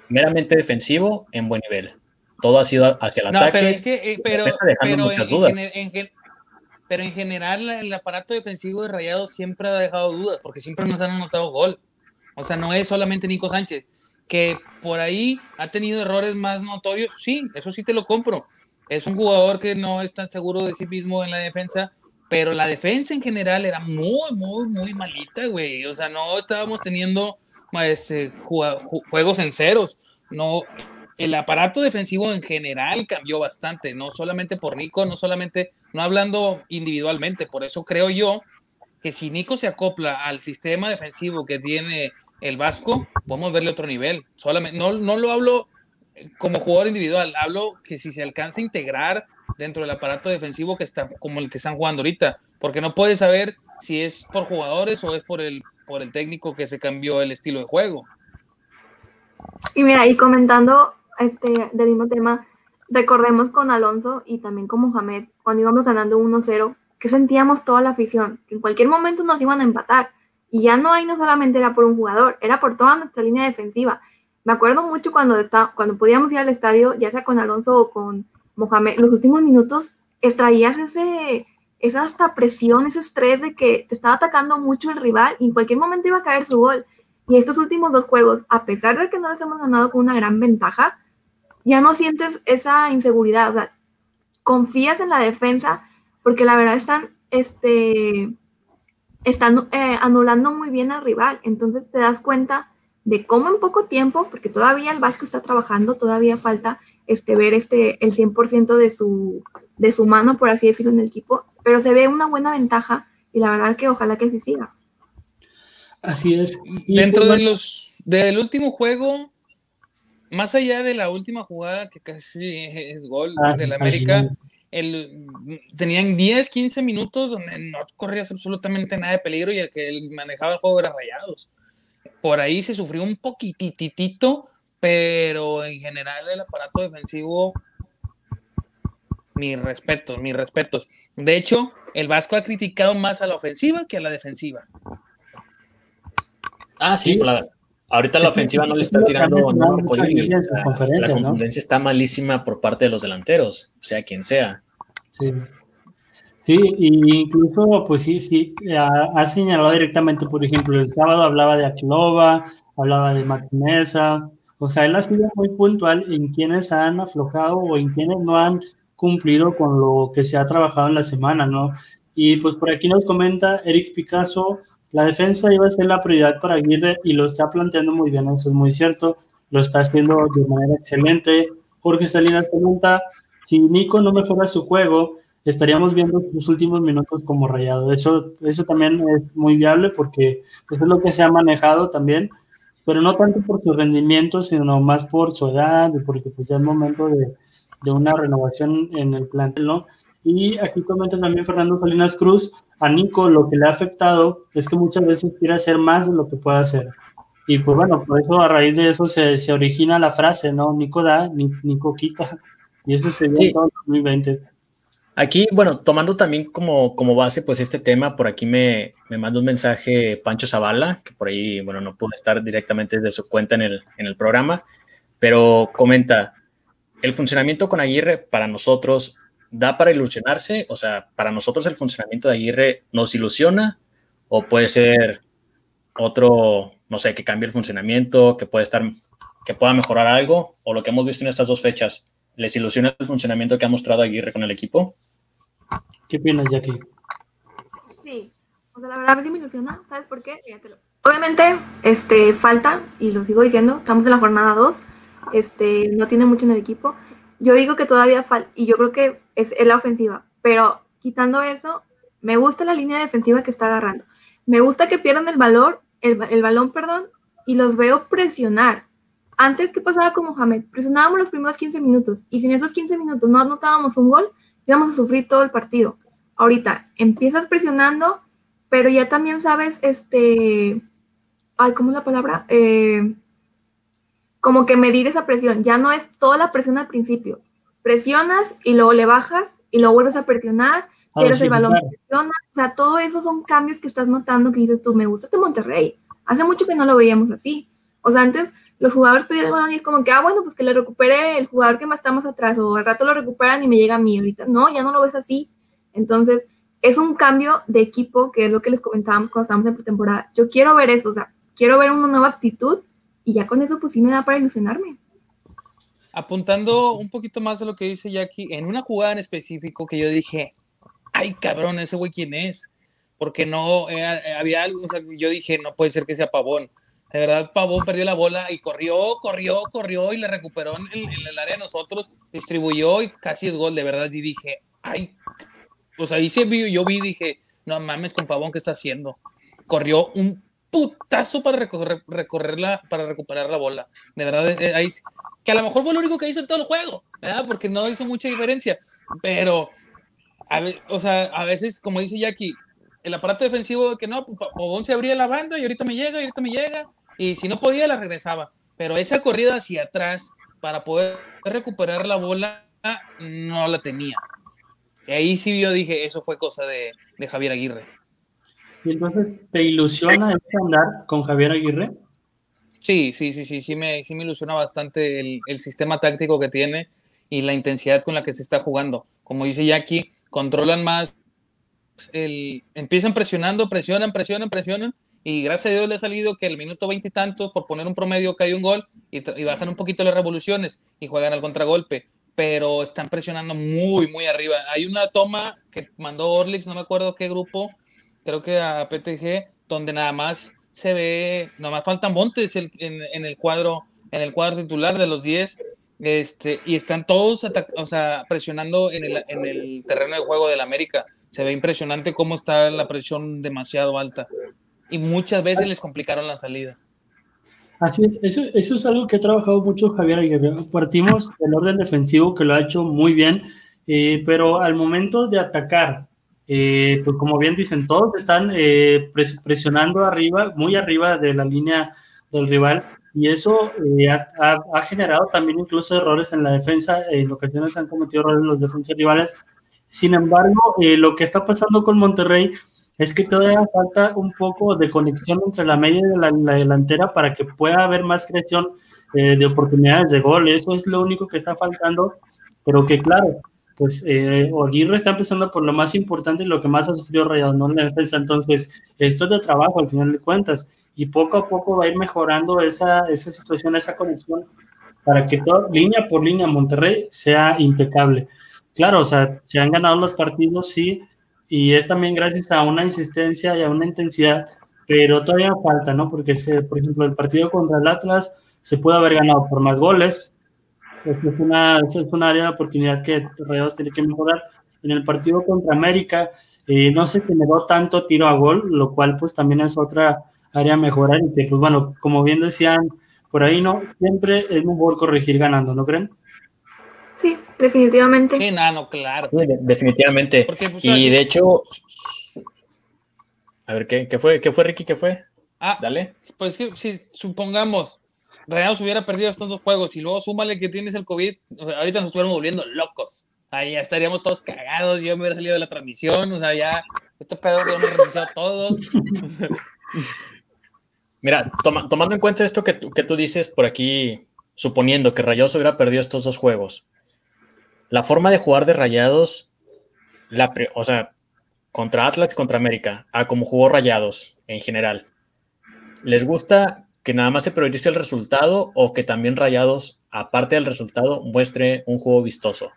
meramente defensivo en buen nivel. Todo ha sido hacia el no, ataque. Pero es que, eh, pero, pero en, general el aparato defensivo de Rayados siempre ha dejado dudas, porque siempre nos han anotado gol. O sea, no es solamente Nico Sánchez. Que por ahí ha tenido errores más notorios, sí, eso sí te lo compro. Es un jugador que no es tan seguro de sí mismo en la defensa, pero la defensa en general era muy, muy, muy malita, güey. O sea, no estábamos teniendo este, juegos en ceros. No, el aparato defensivo en general cambió bastante, no solamente por Nico, no solamente, no hablando individualmente. Por eso creo yo que si Nico se acopla al sistema defensivo que tiene el Vasco, podemos verle otro nivel. Solamente, no, no lo hablo como jugador individual, hablo que si se alcanza a integrar dentro del aparato defensivo que está como el que están jugando ahorita, porque no puedes saber si es por jugadores o es por el, por el técnico que se cambió el estilo de juego. Y mira, y comentando este del mismo tema, recordemos con Alonso y también con Mohamed, cuando íbamos ganando 1-0, que sentíamos toda la afición, que en cualquier momento nos iban a empatar. Y ya no ahí no solamente era por un jugador, era por toda nuestra línea defensiva. Me acuerdo mucho cuando, está, cuando podíamos ir al estadio, ya sea con Alonso o con Mohamed, los últimos minutos extraías ese, esa hasta presión, ese estrés de que te estaba atacando mucho el rival y en cualquier momento iba a caer su gol. Y estos últimos dos juegos, a pesar de que no les hemos ganado con una gran ventaja, ya no sientes esa inseguridad, o sea, confías en la defensa, porque la verdad están, este, están eh, anulando muy bien al rival. Entonces te das cuenta de cómo en poco tiempo, porque todavía el Vasco está trabajando, todavía falta este, ver este, el 100% de su, de su mano, por así decirlo, en el equipo, pero se ve una buena ventaja y la verdad que ojalá que así siga. Así es. Dentro de los del último juego, más allá de la última jugada que casi es gol ah, del América, el, tenían 10, 15 minutos donde no corrías absolutamente nada de peligro y el que manejaba el juego era Rayados. Por ahí se sufrió un poquititito, pero en general el aparato defensivo, mis respetos, mis respetos. De hecho, el Vasco ha criticado más a la ofensiva que a la defensiva. Ah, sí, ahorita la ofensiva no le está tirando no, La contundencia está malísima por parte de los delanteros, sea quien sea. Sí. Sí, incluso, pues sí, sí, ha, señalado directamente, por ejemplo, el sábado hablaba de Aquilova, hablaba de Martineza, o sea, él ha sido muy puntual en quienes han aflojado o en quienes no han cumplido con lo que se ha trabajado en la semana, ¿no? Y pues por aquí nos comenta Eric Picasso, la defensa iba a ser la prioridad para Aguirre y lo está planteando muy bien, eso es muy cierto, lo está haciendo de manera excelente. Jorge Salinas pregunta, si Nico no mejora su juego, estaríamos viendo sus últimos minutos como rayado. Eso, eso también es muy viable porque pues, es lo que se ha manejado también, pero no tanto por su rendimiento, sino más por su edad, porque pues ya es momento de, de una renovación en el plantel, ¿no? Y aquí comenta también Fernando Salinas Cruz, a Nico lo que le ha afectado es que muchas veces quiere hacer más de lo que puede hacer. Y pues bueno, por eso a raíz de eso se, se origina la frase, ¿no? Nico da, Nico quita. Y eso se dio en todo el 2020. Aquí, bueno, tomando también como, como base, pues este tema, por aquí me, me manda un mensaje Pancho Zavala, que por ahí, bueno, no pudo estar directamente desde su cuenta en el, en el programa, pero comenta, el funcionamiento con Aguirre para nosotros da para ilusionarse, o sea, para nosotros el funcionamiento de Aguirre nos ilusiona o puede ser otro, no sé, que cambie el funcionamiento, que puede estar, que pueda mejorar algo, o lo que hemos visto en estas dos fechas, ¿les ilusiona el funcionamiento que ha mostrado Aguirre con el equipo? ¿Qué opinas, Jackie? Sí, o sea, la verdad sí me ilusiona, ¿sabes por qué? Obviamente, este, falta, y lo sigo diciendo, estamos en la jornada 2, este, no tiene mucho en el equipo. Yo digo que todavía falta, y yo creo que es, la ofensiva, pero quitando eso, me gusta la línea defensiva que está agarrando. Me gusta que pierdan el valor, el, balón, perdón, y los veo presionar. Antes, ¿qué pasaba con Mohamed? Presionábamos los primeros 15 minutos, y si en esos 15 minutos no anotábamos un gol, íbamos a sufrir todo el partido. Ahorita, empiezas presionando, pero ya también sabes, este, ay, ¿cómo es la palabra? Eh, como que medir esa presión. Ya no es toda la presión al principio. Presionas y luego le bajas y luego vuelves a presionar, pierdes el balón, presionas. O sea, todo eso son cambios que estás notando que dices tú, me gusta este Monterrey. Hace mucho que no lo veíamos así. O sea, antes los jugadores pedían el balón y es como que, ah, bueno, pues que le recupere el jugador que más está más atrás, o al rato lo recuperan y me llega a mí. Ahorita, no, ya no lo ves así. Entonces, es un cambio de equipo, que es lo que les comentábamos cuando estábamos en pretemporada. Yo quiero ver eso, o sea, quiero ver una nueva actitud y ya con eso pues sí me da para ilusionarme. Apuntando un poquito más a lo que dice Jackie, en una jugada en específico que yo dije, ay cabrón, ese güey quién es, porque no, eh, había algo, yo dije, no puede ser que sea Pavón. De verdad, Pavón perdió la bola y corrió, corrió, corrió y le recuperó en el, área de nosotros, distribuyó y casi es gol, de verdad. Y dije, ay, o sea, ahí sí vi, yo vi dije, no mames con Pavón, ¿qué está haciendo? Corrió un putazo para recorrer, recorrerla, para recuperar la bola. De verdad, eh, ahí, que a lo mejor fue lo único que hizo en todo el juego, ¿verdad? Porque no hizo mucha diferencia. Pero, a o sea, a veces, como dice Jackie, el aparato defensivo que no, pues, Pavón se abría la banda y ahorita me llega, y ahorita me llega, y si no podía, la regresaba. Pero esa corrida hacia atrás para poder recuperar la bola, no la tenía. Y ahí sí yo dije, eso fue cosa de, de Javier Aguirre. Y entonces, ¿te ilusiona este andar con Javier Aguirre? Sí, sí, sí, sí, sí me, sí me ilusiona bastante el, el sistema táctico que tiene y la intensidad con la que se está jugando. Como dice Jackie, controlan más, el, empiezan presionando, presionan, presionan, presionan, y gracias a Dios le ha salido que el minuto veinte y tantos, por poner un promedio, cae un gol y, y bajan un poquito las revoluciones y juegan al contragolpe, pero están presionando muy, muy arriba. Hay una toma que mandó Orlix, no me acuerdo qué grupo, creo que a PTG, donde nada más se ve, nada más falta Montes en, el cuadro, en el cuadro titular de los 10, este, y están todos o sea, presionando en el, en el terreno de juego del América. Se ve impresionante cómo está la presión demasiado alta. Y muchas veces les complicaron la salida. Así es, eso, eso es algo que ha trabajado mucho Javier Aguirre. Partimos del orden defensivo que lo ha hecho muy bien, eh, pero al momento de atacar, eh, pues como bien dicen, todos están eh, pres- presionando arriba, muy arriba de la línea del rival, y eso eh, ha, ha- ha generado también incluso errores en la defensa. En ocasiones han cometido errores los defensas rivales. Sin embargo, eh, lo que está pasando con Monterrey es que todavía falta un poco de conexión entre la media y la, la delantera para que pueda haber más creación eh, de oportunidades de gol. Eso es lo único que está faltando, pero que claro, pues eh, Aguirre está empezando por lo más importante y lo que más ha sufrido Rayados, no la defensa. Entonces, esto es de trabajo al final de cuentas y poco a poco va a ir mejorando esa, esa situación, esa conexión para que todo, línea por línea Monterrey sea impecable. Claro, o sea, se han ganado los partidos, sí, y es también gracias a una insistencia y a una intensidad, pero todavía falta, ¿no? Porque, se, por ejemplo, el partido contra el Atlas se puede haber ganado por más goles, Eso es una, es una área de oportunidad que Rayados tiene que mejorar. En el partido contra América eh, no se generó tanto tiro a gol, lo cual pues también es otra área a mejorar y que pues bueno, como bien decían por ahí, ¿no? Siempre es mejor corregir ganando, ¿no creen? Sí, definitivamente. Sí, nada, no, claro. Sí, definitivamente. Porque, pues, y de hecho, a ver, ¿qué, qué fue? ¿Qué fue, Ricky? ¿Qué fue? Ah, Dale. pues que si supongamos Rayados hubiera perdido estos dos juegos y luego súmale que tienes el COVID, ahorita nos estuviéramos volviendo locos. Ahí ya estaríamos todos cagados, yo me hubiera salido de la transmisión, o sea, ya este pedo lo hemos renunciado todos. Mira, toma- tomando en cuenta esto que, que tú dices por aquí, suponiendo que Rayados hubiera perdido estos dos juegos, la forma de jugar de Rayados, la, o sea, contra Atlas contra América, a como jugó Rayados en general, ¿les gusta que nada más se priorice el resultado o que también Rayados, aparte del resultado, muestre un juego vistoso?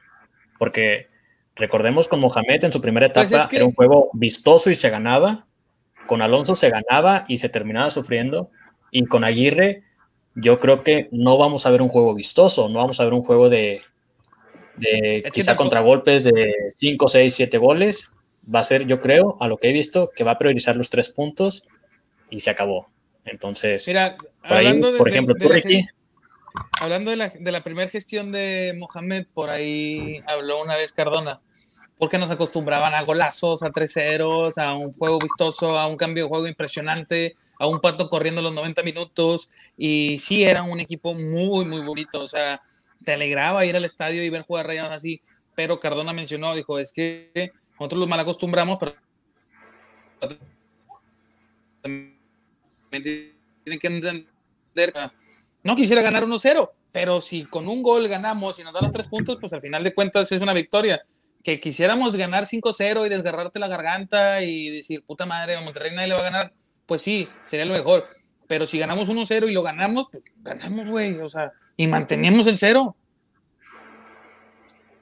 Porque recordemos con Mohamed en su primera Pues etapa es que- era un juego vistoso y se ganaba, con Alonso se ganaba y se terminaba sufriendo, y con Aguirre yo creo que no vamos a ver un juego vistoso, no vamos a ver un juego de, de Es que quizá tampoco- contragolpes de 5, 6, 7 goles. Va a ser, yo creo, a lo que he visto, que va a priorizar los tres puntos y se acabó. Entonces, Mira, por ahí, de, por de- ejemplo, de tú, la Ricky, gen- hablando de la, de la primera gestión de Mohamed, por ahí habló una vez Cardona, porque nos acostumbraban a golazos, a 3 ceros, a un juego vistoso, a un cambio de juego impresionante, a un pato corriendo los 90 minutos, y sí era un equipo muy, muy bonito, o sea, te alegraba ir al estadio y ver jugar rayados así, pero Cardona mencionó, dijo, es que nosotros los mal acostumbramos, pero tienen que entender no quisiera ganar 1-0, pero si con un gol ganamos y nos dan los tres puntos, pues al final de cuentas es una victoria. Que quisiéramos ganar 5-0 y desgarrarte la garganta y decir, puta madre, a Monterrey nadie le va a ganar, pues sí, sería lo mejor. Pero si ganamos 1-0 y lo ganamos, pues ganamos, güey, o sea, y mantenemos el cero.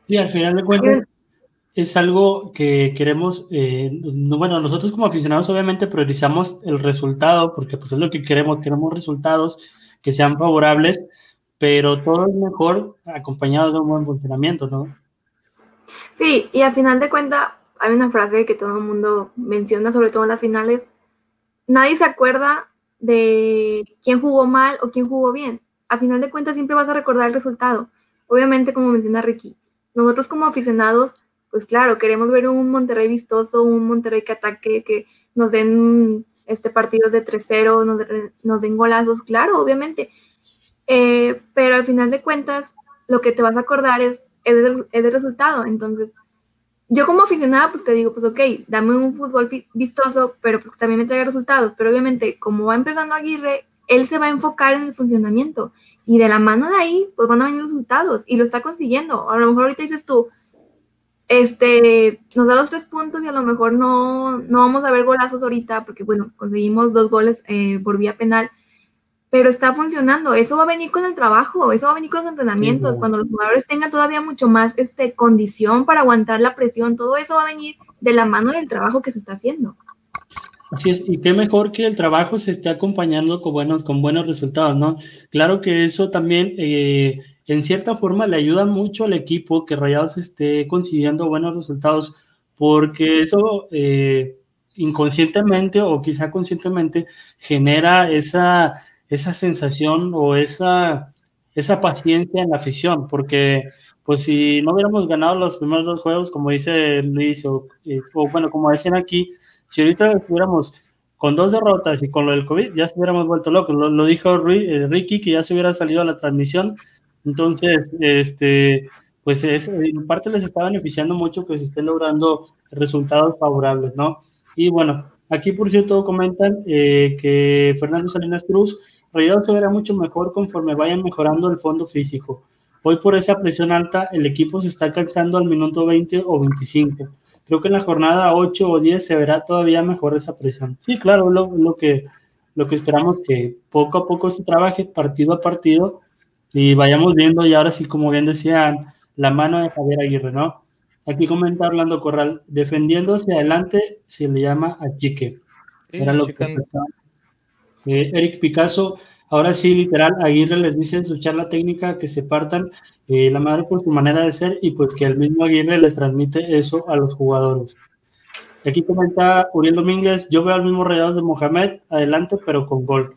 Sí, al final de cuentas es algo que queremos, eh, no- bueno, nosotros como aficionados obviamente priorizamos el resultado porque pues es lo que queremos, queremos resultados que sean favorables, pero todo es mejor acompañado de un buen funcionamiento, ¿no? Sí, y al final de cuentas hay una frase que todo el mundo menciona, sobre todo en las finales. Nadie se acuerda de quién jugó mal o quién jugó bien. A final de cuentas siempre vas a recordar el resultado. Obviamente, como menciona Ricky, nosotros como aficionados, pues claro, queremos ver un Monterrey vistoso, un Monterrey que ataque, que nos den este partidos de 3-0, nos, den- golazos, claro, obviamente. Eh, pero al final de cuentas, lo que te vas a acordar es, es, del, es del resultado. Entonces, yo como aficionada, pues te digo, pues ok, dame un fútbol vi- vistoso, pero pues también me traiga resultados. Pero obviamente, como va empezando Aguirre, él se va a enfocar en el funcionamiento. Y de la mano de ahí, pues van a venir resultados. Y lo está consiguiendo. A lo mejor ahorita dices tú, este, nos da los tres puntos y a lo mejor no, no vamos a ver golazos ahorita, porque bueno, conseguimos dos goles eh, por vía penal, pero está funcionando. Eso va a venir con el trabajo, eso va a venir con los entrenamientos, Sí, cuando los jugadores tengan todavía mucho más este, condición para aguantar la presión, todo eso va a venir de la mano del trabajo que se está haciendo. Así es, y qué mejor que el trabajo se esté acompañando con buenos, con buenos resultados, ¿no? Claro que eso también, eh, en cierta forma, le ayuda mucho al equipo que Rayados esté consiguiendo buenos resultados, porque eso eh, inconscientemente o quizá conscientemente genera esa, esa sensación o esa, esa paciencia en la afición, porque pues si no hubiéramos ganado los primeros dos juegos, como dice Luis, o, eh, o bueno, como decían aquí, si ahorita estuviéramos con dos derrotas y con lo del COVID, ya se hubiéramos vuelto locos. Lo, lo dijo Rui- eh, Ricky, que ya se hubiera salido a la transmisión. Entonces, este, pues es, en parte les está beneficiando mucho que se estén logrando resultados favorables, ¿no? Y bueno, aquí por cierto comentan eh, que Fernando Salinas Cruz, Rayados se verá mucho mejor conforme vayan mejorando el fondo físico. Hoy por esa presión alta, el equipo se está cansando al minuto 20 o 25 creo que en la jornada 8 o 10 se verá todavía mejor esa presión. Sí, claro, lo, lo, que, lo que esperamos que poco a poco se trabaje partido a partido y vayamos viendo, y ahora sí, como bien decían, la mano de Javier Aguirre, ¿no? Aquí comenta Orlando Corral, defendiendo hacia adelante se le llama a Chique. Era lo que eh, Eric Picasso, ahora sí, literal, Aguirre les dice en su charla técnica que se partan eh, la madre por su manera de ser y pues que el mismo Aguirre les transmite eso a los jugadores. Aquí comenta Uriel Domínguez, yo veo al mismo Rayados de Mohamed, adelante, pero con gol.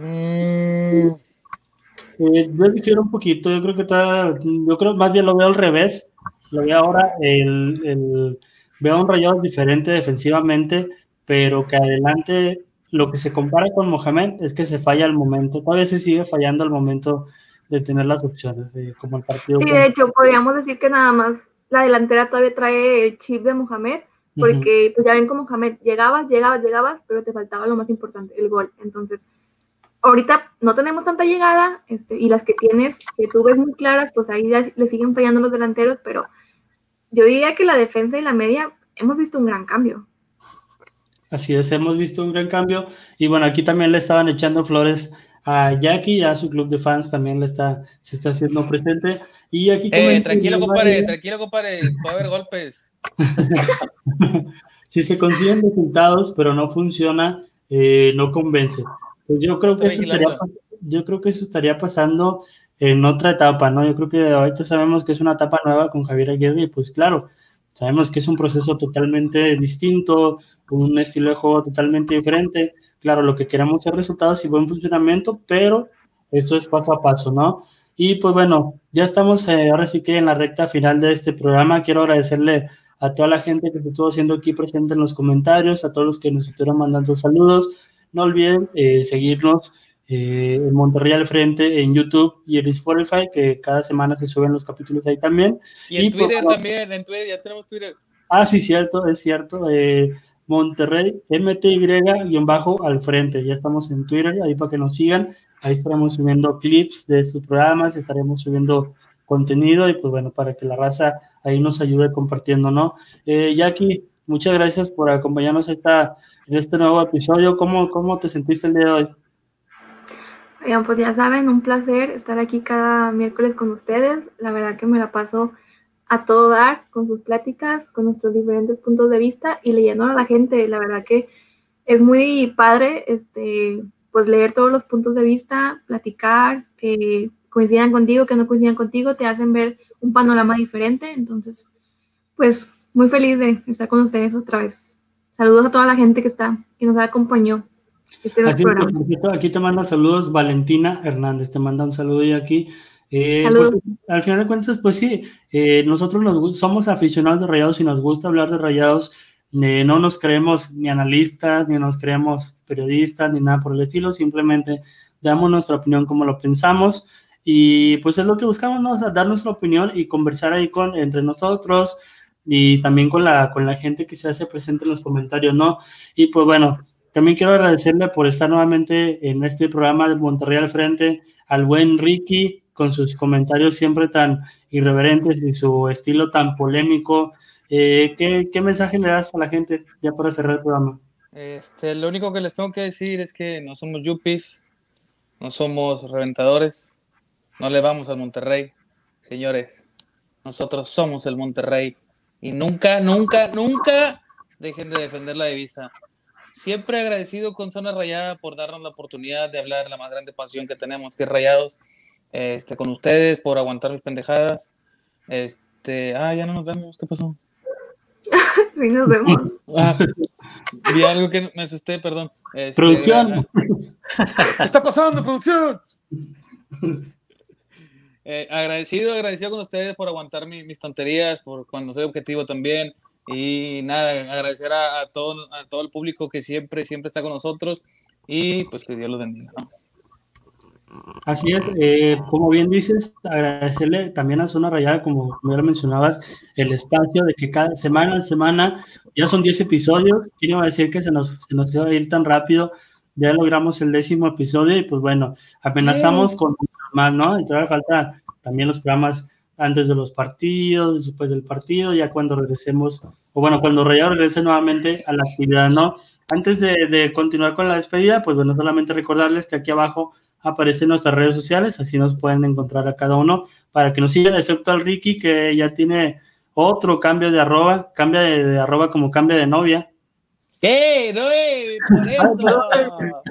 Mm. Eh, yo difiero un poquito, yo creo que está, yo creo más bien lo veo al revés, lo veo ahora, el, el, veo un Rayados diferente defensivamente, pero que adelante lo que se compara con Mohamed es que se falla al momento, todavía se sigue fallando al momento de tener las opciones, eh, como el partido. Sí, de hecho, podríamos decir que nada más la delantera todavía trae el chip de Mohamed, porque uh -huh. pues ya ven como Mohamed, llegabas, llegabas, llegabas, pero te faltaba lo más importante, el gol. Entonces, ahorita no tenemos tanta llegada, este, y las que tienes, que tú ves muy claras, pues ahí ya le siguen fallando los delanteros, pero yo diría que la defensa y la media hemos visto un gran cambio. Así es, hemos visto un gran cambio. Y bueno, aquí también le estaban echando flores a Jackie a su club de fans también le está, se está haciendo presente. Y aquí eh, tranquilo, compadre, tranquilo, compadre, puede haber golpes. si se consiguen resultados, pero no funciona, eh, no convence. Pues yo creo, que eso estaría, yo creo que eso estaría pasando en otra etapa, ¿no? Yo creo que ahorita sabemos que es una etapa nueva con Javier Aguirre y pues claro, sabemos que es un proceso totalmente distinto, un estilo de juego totalmente diferente. Claro, lo que queremos es resultados y buen funcionamiento, pero eso es paso a paso, ¿no? Y pues bueno, ya estamos eh, ahora sí que en la recta final de este programa. Quiero agradecerle a toda la gente que estuvo haciendo aquí presente en los comentarios, a todos los que nos estuvieron mandando saludos. No olviden eh, seguirnos eh, en Monterrey al Frente en YouTube y en Spotify, que cada semana se suben los capítulos ahí también. Y en Twitter también, en Twitter, ya tenemos Twitter. Ah, sí, cierto, es cierto. Monterrey MTY-bajo al frente. Ya estamos en Twitter, ahí para que nos sigan. Ahí estaremos subiendo clips de estos programas, estaremos subiendo contenido y pues bueno, para que la raza ahí nos ayude compartiendo, ¿no? Eh, Jackie, muchas gracias por acompañarnos esta, en este nuevo episodio. ¿Cómo, ¿Cómo te sentiste el día de hoy? Pues ya saben, un placer estar aquí cada miércoles con ustedes. La verdad que me la paso a todo dar con sus pláticas, con nuestros diferentes puntos de vista y leyendo a la gente. La verdad que es muy padre este, pues leer todos los puntos de vista, platicar, que coincidan contigo, que no coincidan contigo, te hacen ver un panorama diferente. Entonces, pues muy feliz de estar con ustedes otra vez. Saludos a toda la gente que está, que nos acompañó. Este aquí te manda saludos Valentina Hernández, te manda un saludo y aquí eh, pues, al final de cuentas, pues sí, eh, nosotros nos, somos aficionados de rayados y nos gusta hablar de rayados. Eh, no nos creemos ni analistas, ni nos creemos periodistas, ni nada por el estilo, simplemente damos nuestra opinión como lo pensamos y pues es lo que buscamos, ¿no? dar nuestra opinión y conversar ahí con, entre nosotros y también con la, con la gente que se hace presente en los comentarios, ¿no? Y pues bueno, también quiero agradecerle por estar nuevamente en este programa de Monterrey al Frente al buen Ricky, con sus comentarios siempre tan irreverentes y su estilo tan polémico. Eh, ¿qué, mensaje le das a la gente ya para cerrar el programa? Este, lo único que les tengo que decir es que no somos yuppies, no somos reventadores, no le vamos al Monterrey, señores. Nosotros somos el Monterrey y nunca, nunca, nunca dejen de defender la divisa. Siempre agradecido con Zona Rayada por darnos la oportunidad de hablar de la más grande pasión que tenemos, que es Rayados este, con ustedes por aguantar mis pendejadas. Este, ah, ya no nos vemos, ¿qué pasó? sí, nos vemos. Ah, vi algo que me asusté, perdón. Este, producción. ¿Qué está pasando, producción? Eh, agradecido, agradecido con ustedes por aguantar mis tonterías, por cuando soy objetivo también. Y nada, agradecer a, todo, a todo el público que siempre, siempre está con nosotros. Y pues que Dios los bendiga. ¿no? Así es, eh, como bien dices, agradecerle también a Zona Rayada, como ya lo mencionabas, el espacio de que cada semana a semana, ya son 10 episodios, quiero decir que se nos, se nos iba a ir tan rápido, ya logramos el décimo episodio y pues bueno, amenazamos con más, ¿no? Y todavía falta también los programas antes de los partidos, después del partido, ya cuando regresemos, o bueno, cuando Rayado regrese nuevamente a la actividad, ¿no? Antes de, de continuar con la despedida, pues bueno, solamente recordarles que aquí abajo aparece en nuestras redes sociales, así nos pueden encontrar a cada uno para que nos sigan, excepto al Ricky que ya tiene otro cambio de arroba, cambia de, arroba como cambia de novia. ¡Eh! ¡No, eh! ¡Por eso!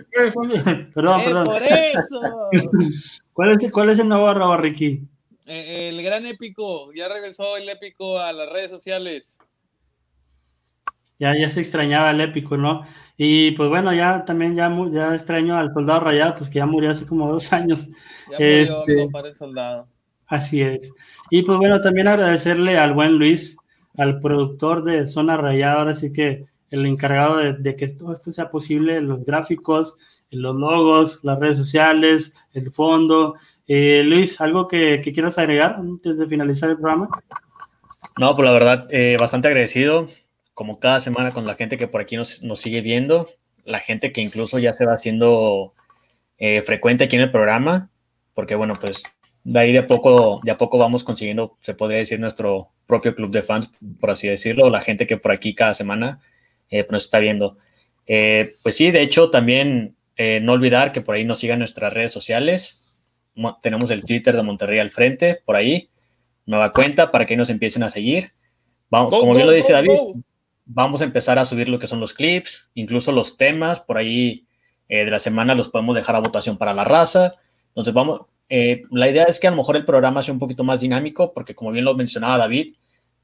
perdón, perdón. ¡Por eso! ¿Cuál es, ¿Cuál es el nuevo arroba, Ricky? Eh, el gran épico, ya regresó el épico a las redes sociales. Ya, ya se extrañaba el épico, ¿no? Y pues bueno, ya también ya, ya extraño al soldado rayado, pues que ya murió hace como dos años. Ya murió este, mi compadre soldado. Así es. Y pues bueno, también agradecerle al buen Luis, al productor de Zona Rayada, ahora sí que el encargado de, que todo esto sea posible, los gráficos, los logos, las redes sociales, el fondo. Eh, Luis, ¿algo que, quieras agregar antes de finalizar el programa? No, pues la verdad, eh, bastante agradecido como cada semana con la gente que por aquí nos, sigue viendo, la gente que incluso ya se va haciendo eh, frecuente aquí en el programa, porque bueno, pues de ahí de a poco, de a poco vamos consiguiendo, se podría decir, nuestro propio club de fans, por así decirlo, la gente que por aquí cada semana eh, pues, nos está viendo. Eh, pues sí, de hecho, también eh, no olvidar que por ahí nos sigan nuestras redes sociales. tenemos el Twitter de Monterrey al frente, por ahí, nueva cuenta para que nos empiecen a seguir. Vamos, como bien lo dice David, vamos a empezar a subir lo que son los clips, incluso los temas, por ahí de la semana los podemos dejar a votación para la raza. Entonces, vamos, eh, la idea es que a lo mejor el programa sea un poquito más dinámico, porque como bien lo mencionaba David,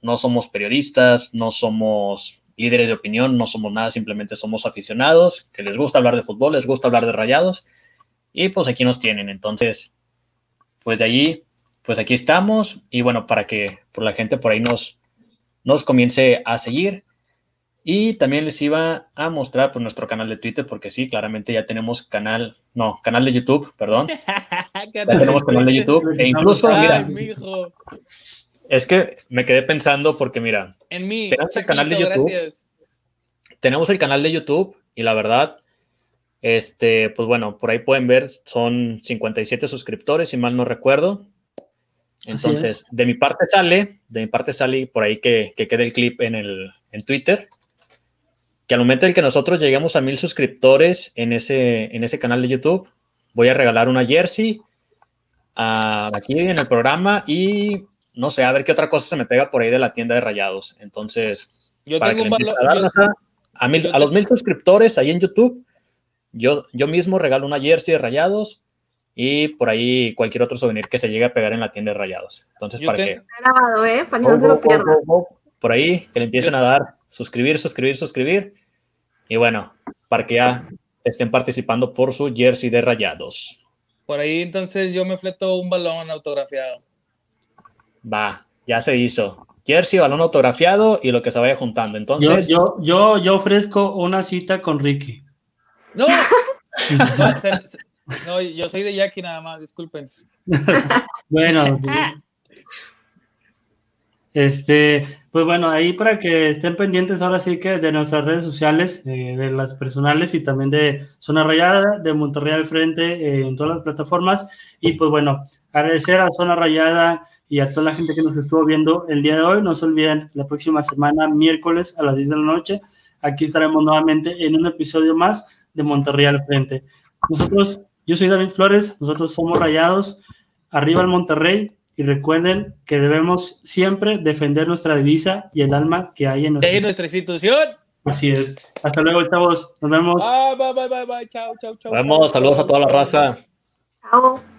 no somos periodistas, no somos líderes de opinión, no somos nada, simplemente somos aficionados, que les gusta hablar de fútbol, les gusta hablar de rayados, y pues aquí nos tienen. Entonces, pues de allí, pues aquí estamos, y bueno, para que por la gente por ahí nos, nos comience a seguir. Y también les iba a mostrar por nuestro canal de Twitter, porque sí, claramente ya tenemos canal, no, canal de YouTube, perdón. ya tenemos canal de YouTube. E incluso, mira, es que me quedé pensando porque, mira, en mí, tenemos el canal de YouTube. Tenemos el canal de YouTube y la verdad, este, pues bueno, por ahí pueden ver, son 57 suscriptores, si mal no recuerdo. Entonces, de mi parte sale, de mi parte sale por ahí que, que quede el clip en, el, en Twitter que al momento en que nosotros lleguemos a mil suscriptores en ese, en ese canal de YouTube, voy a regalar una jersey uh, aquí en el programa y no sé, a ver qué otra cosa se me pega por ahí de la tienda de rayados. Entonces, yo tengo un valor. A, a, los mil suscriptores ahí en YouTube, yo, yo mismo regalo una jersey de rayados y por ahí cualquier otro souvenir que se llegue a pegar en la tienda de rayados. Entonces, para que. Grabado, ¿eh? Para que no se lo pierdan por ahí, que le empiecen a dar suscribir, suscribir, suscribir. Y bueno, para que ya estén participando por su jersey de rayados. Por ahí entonces yo me fleto un balón autografiado. Va, ya se hizo. Jersey, balón autografiado y lo que se vaya juntando. Entonces. Yo, yo, yo, ofrezco una cita con Ricky. No. no, yo soy de Jackie nada más, disculpen. bueno. Este, pues bueno, ahí para que estén pendientes ahora sí que de nuestras redes sociales, eh, de las personales y también de Zona Rayada, de Monterrey al Frente, eh, en todas las plataformas. Y pues bueno, agradecer a Zona Rayada y a toda la gente que nos estuvo viendo el día de hoy. No se olviden, la próxima semana, miércoles a las 10 de la noche, aquí estaremos nuevamente en un episodio más de Monterrey al Frente. Nosotros, yo soy David Flores, nosotros somos Rayados, arriba el Monterrey, y recuerden que debemos siempre defender nuestra divisa y el alma que hay en nuestra, nuestra institución. Así es. Hasta luego, chavos. Nos vemos. Bye, bye, bye, bye, bye. Chao, chao, chao. Nos vemos. Saludos a toda la raza. Chao.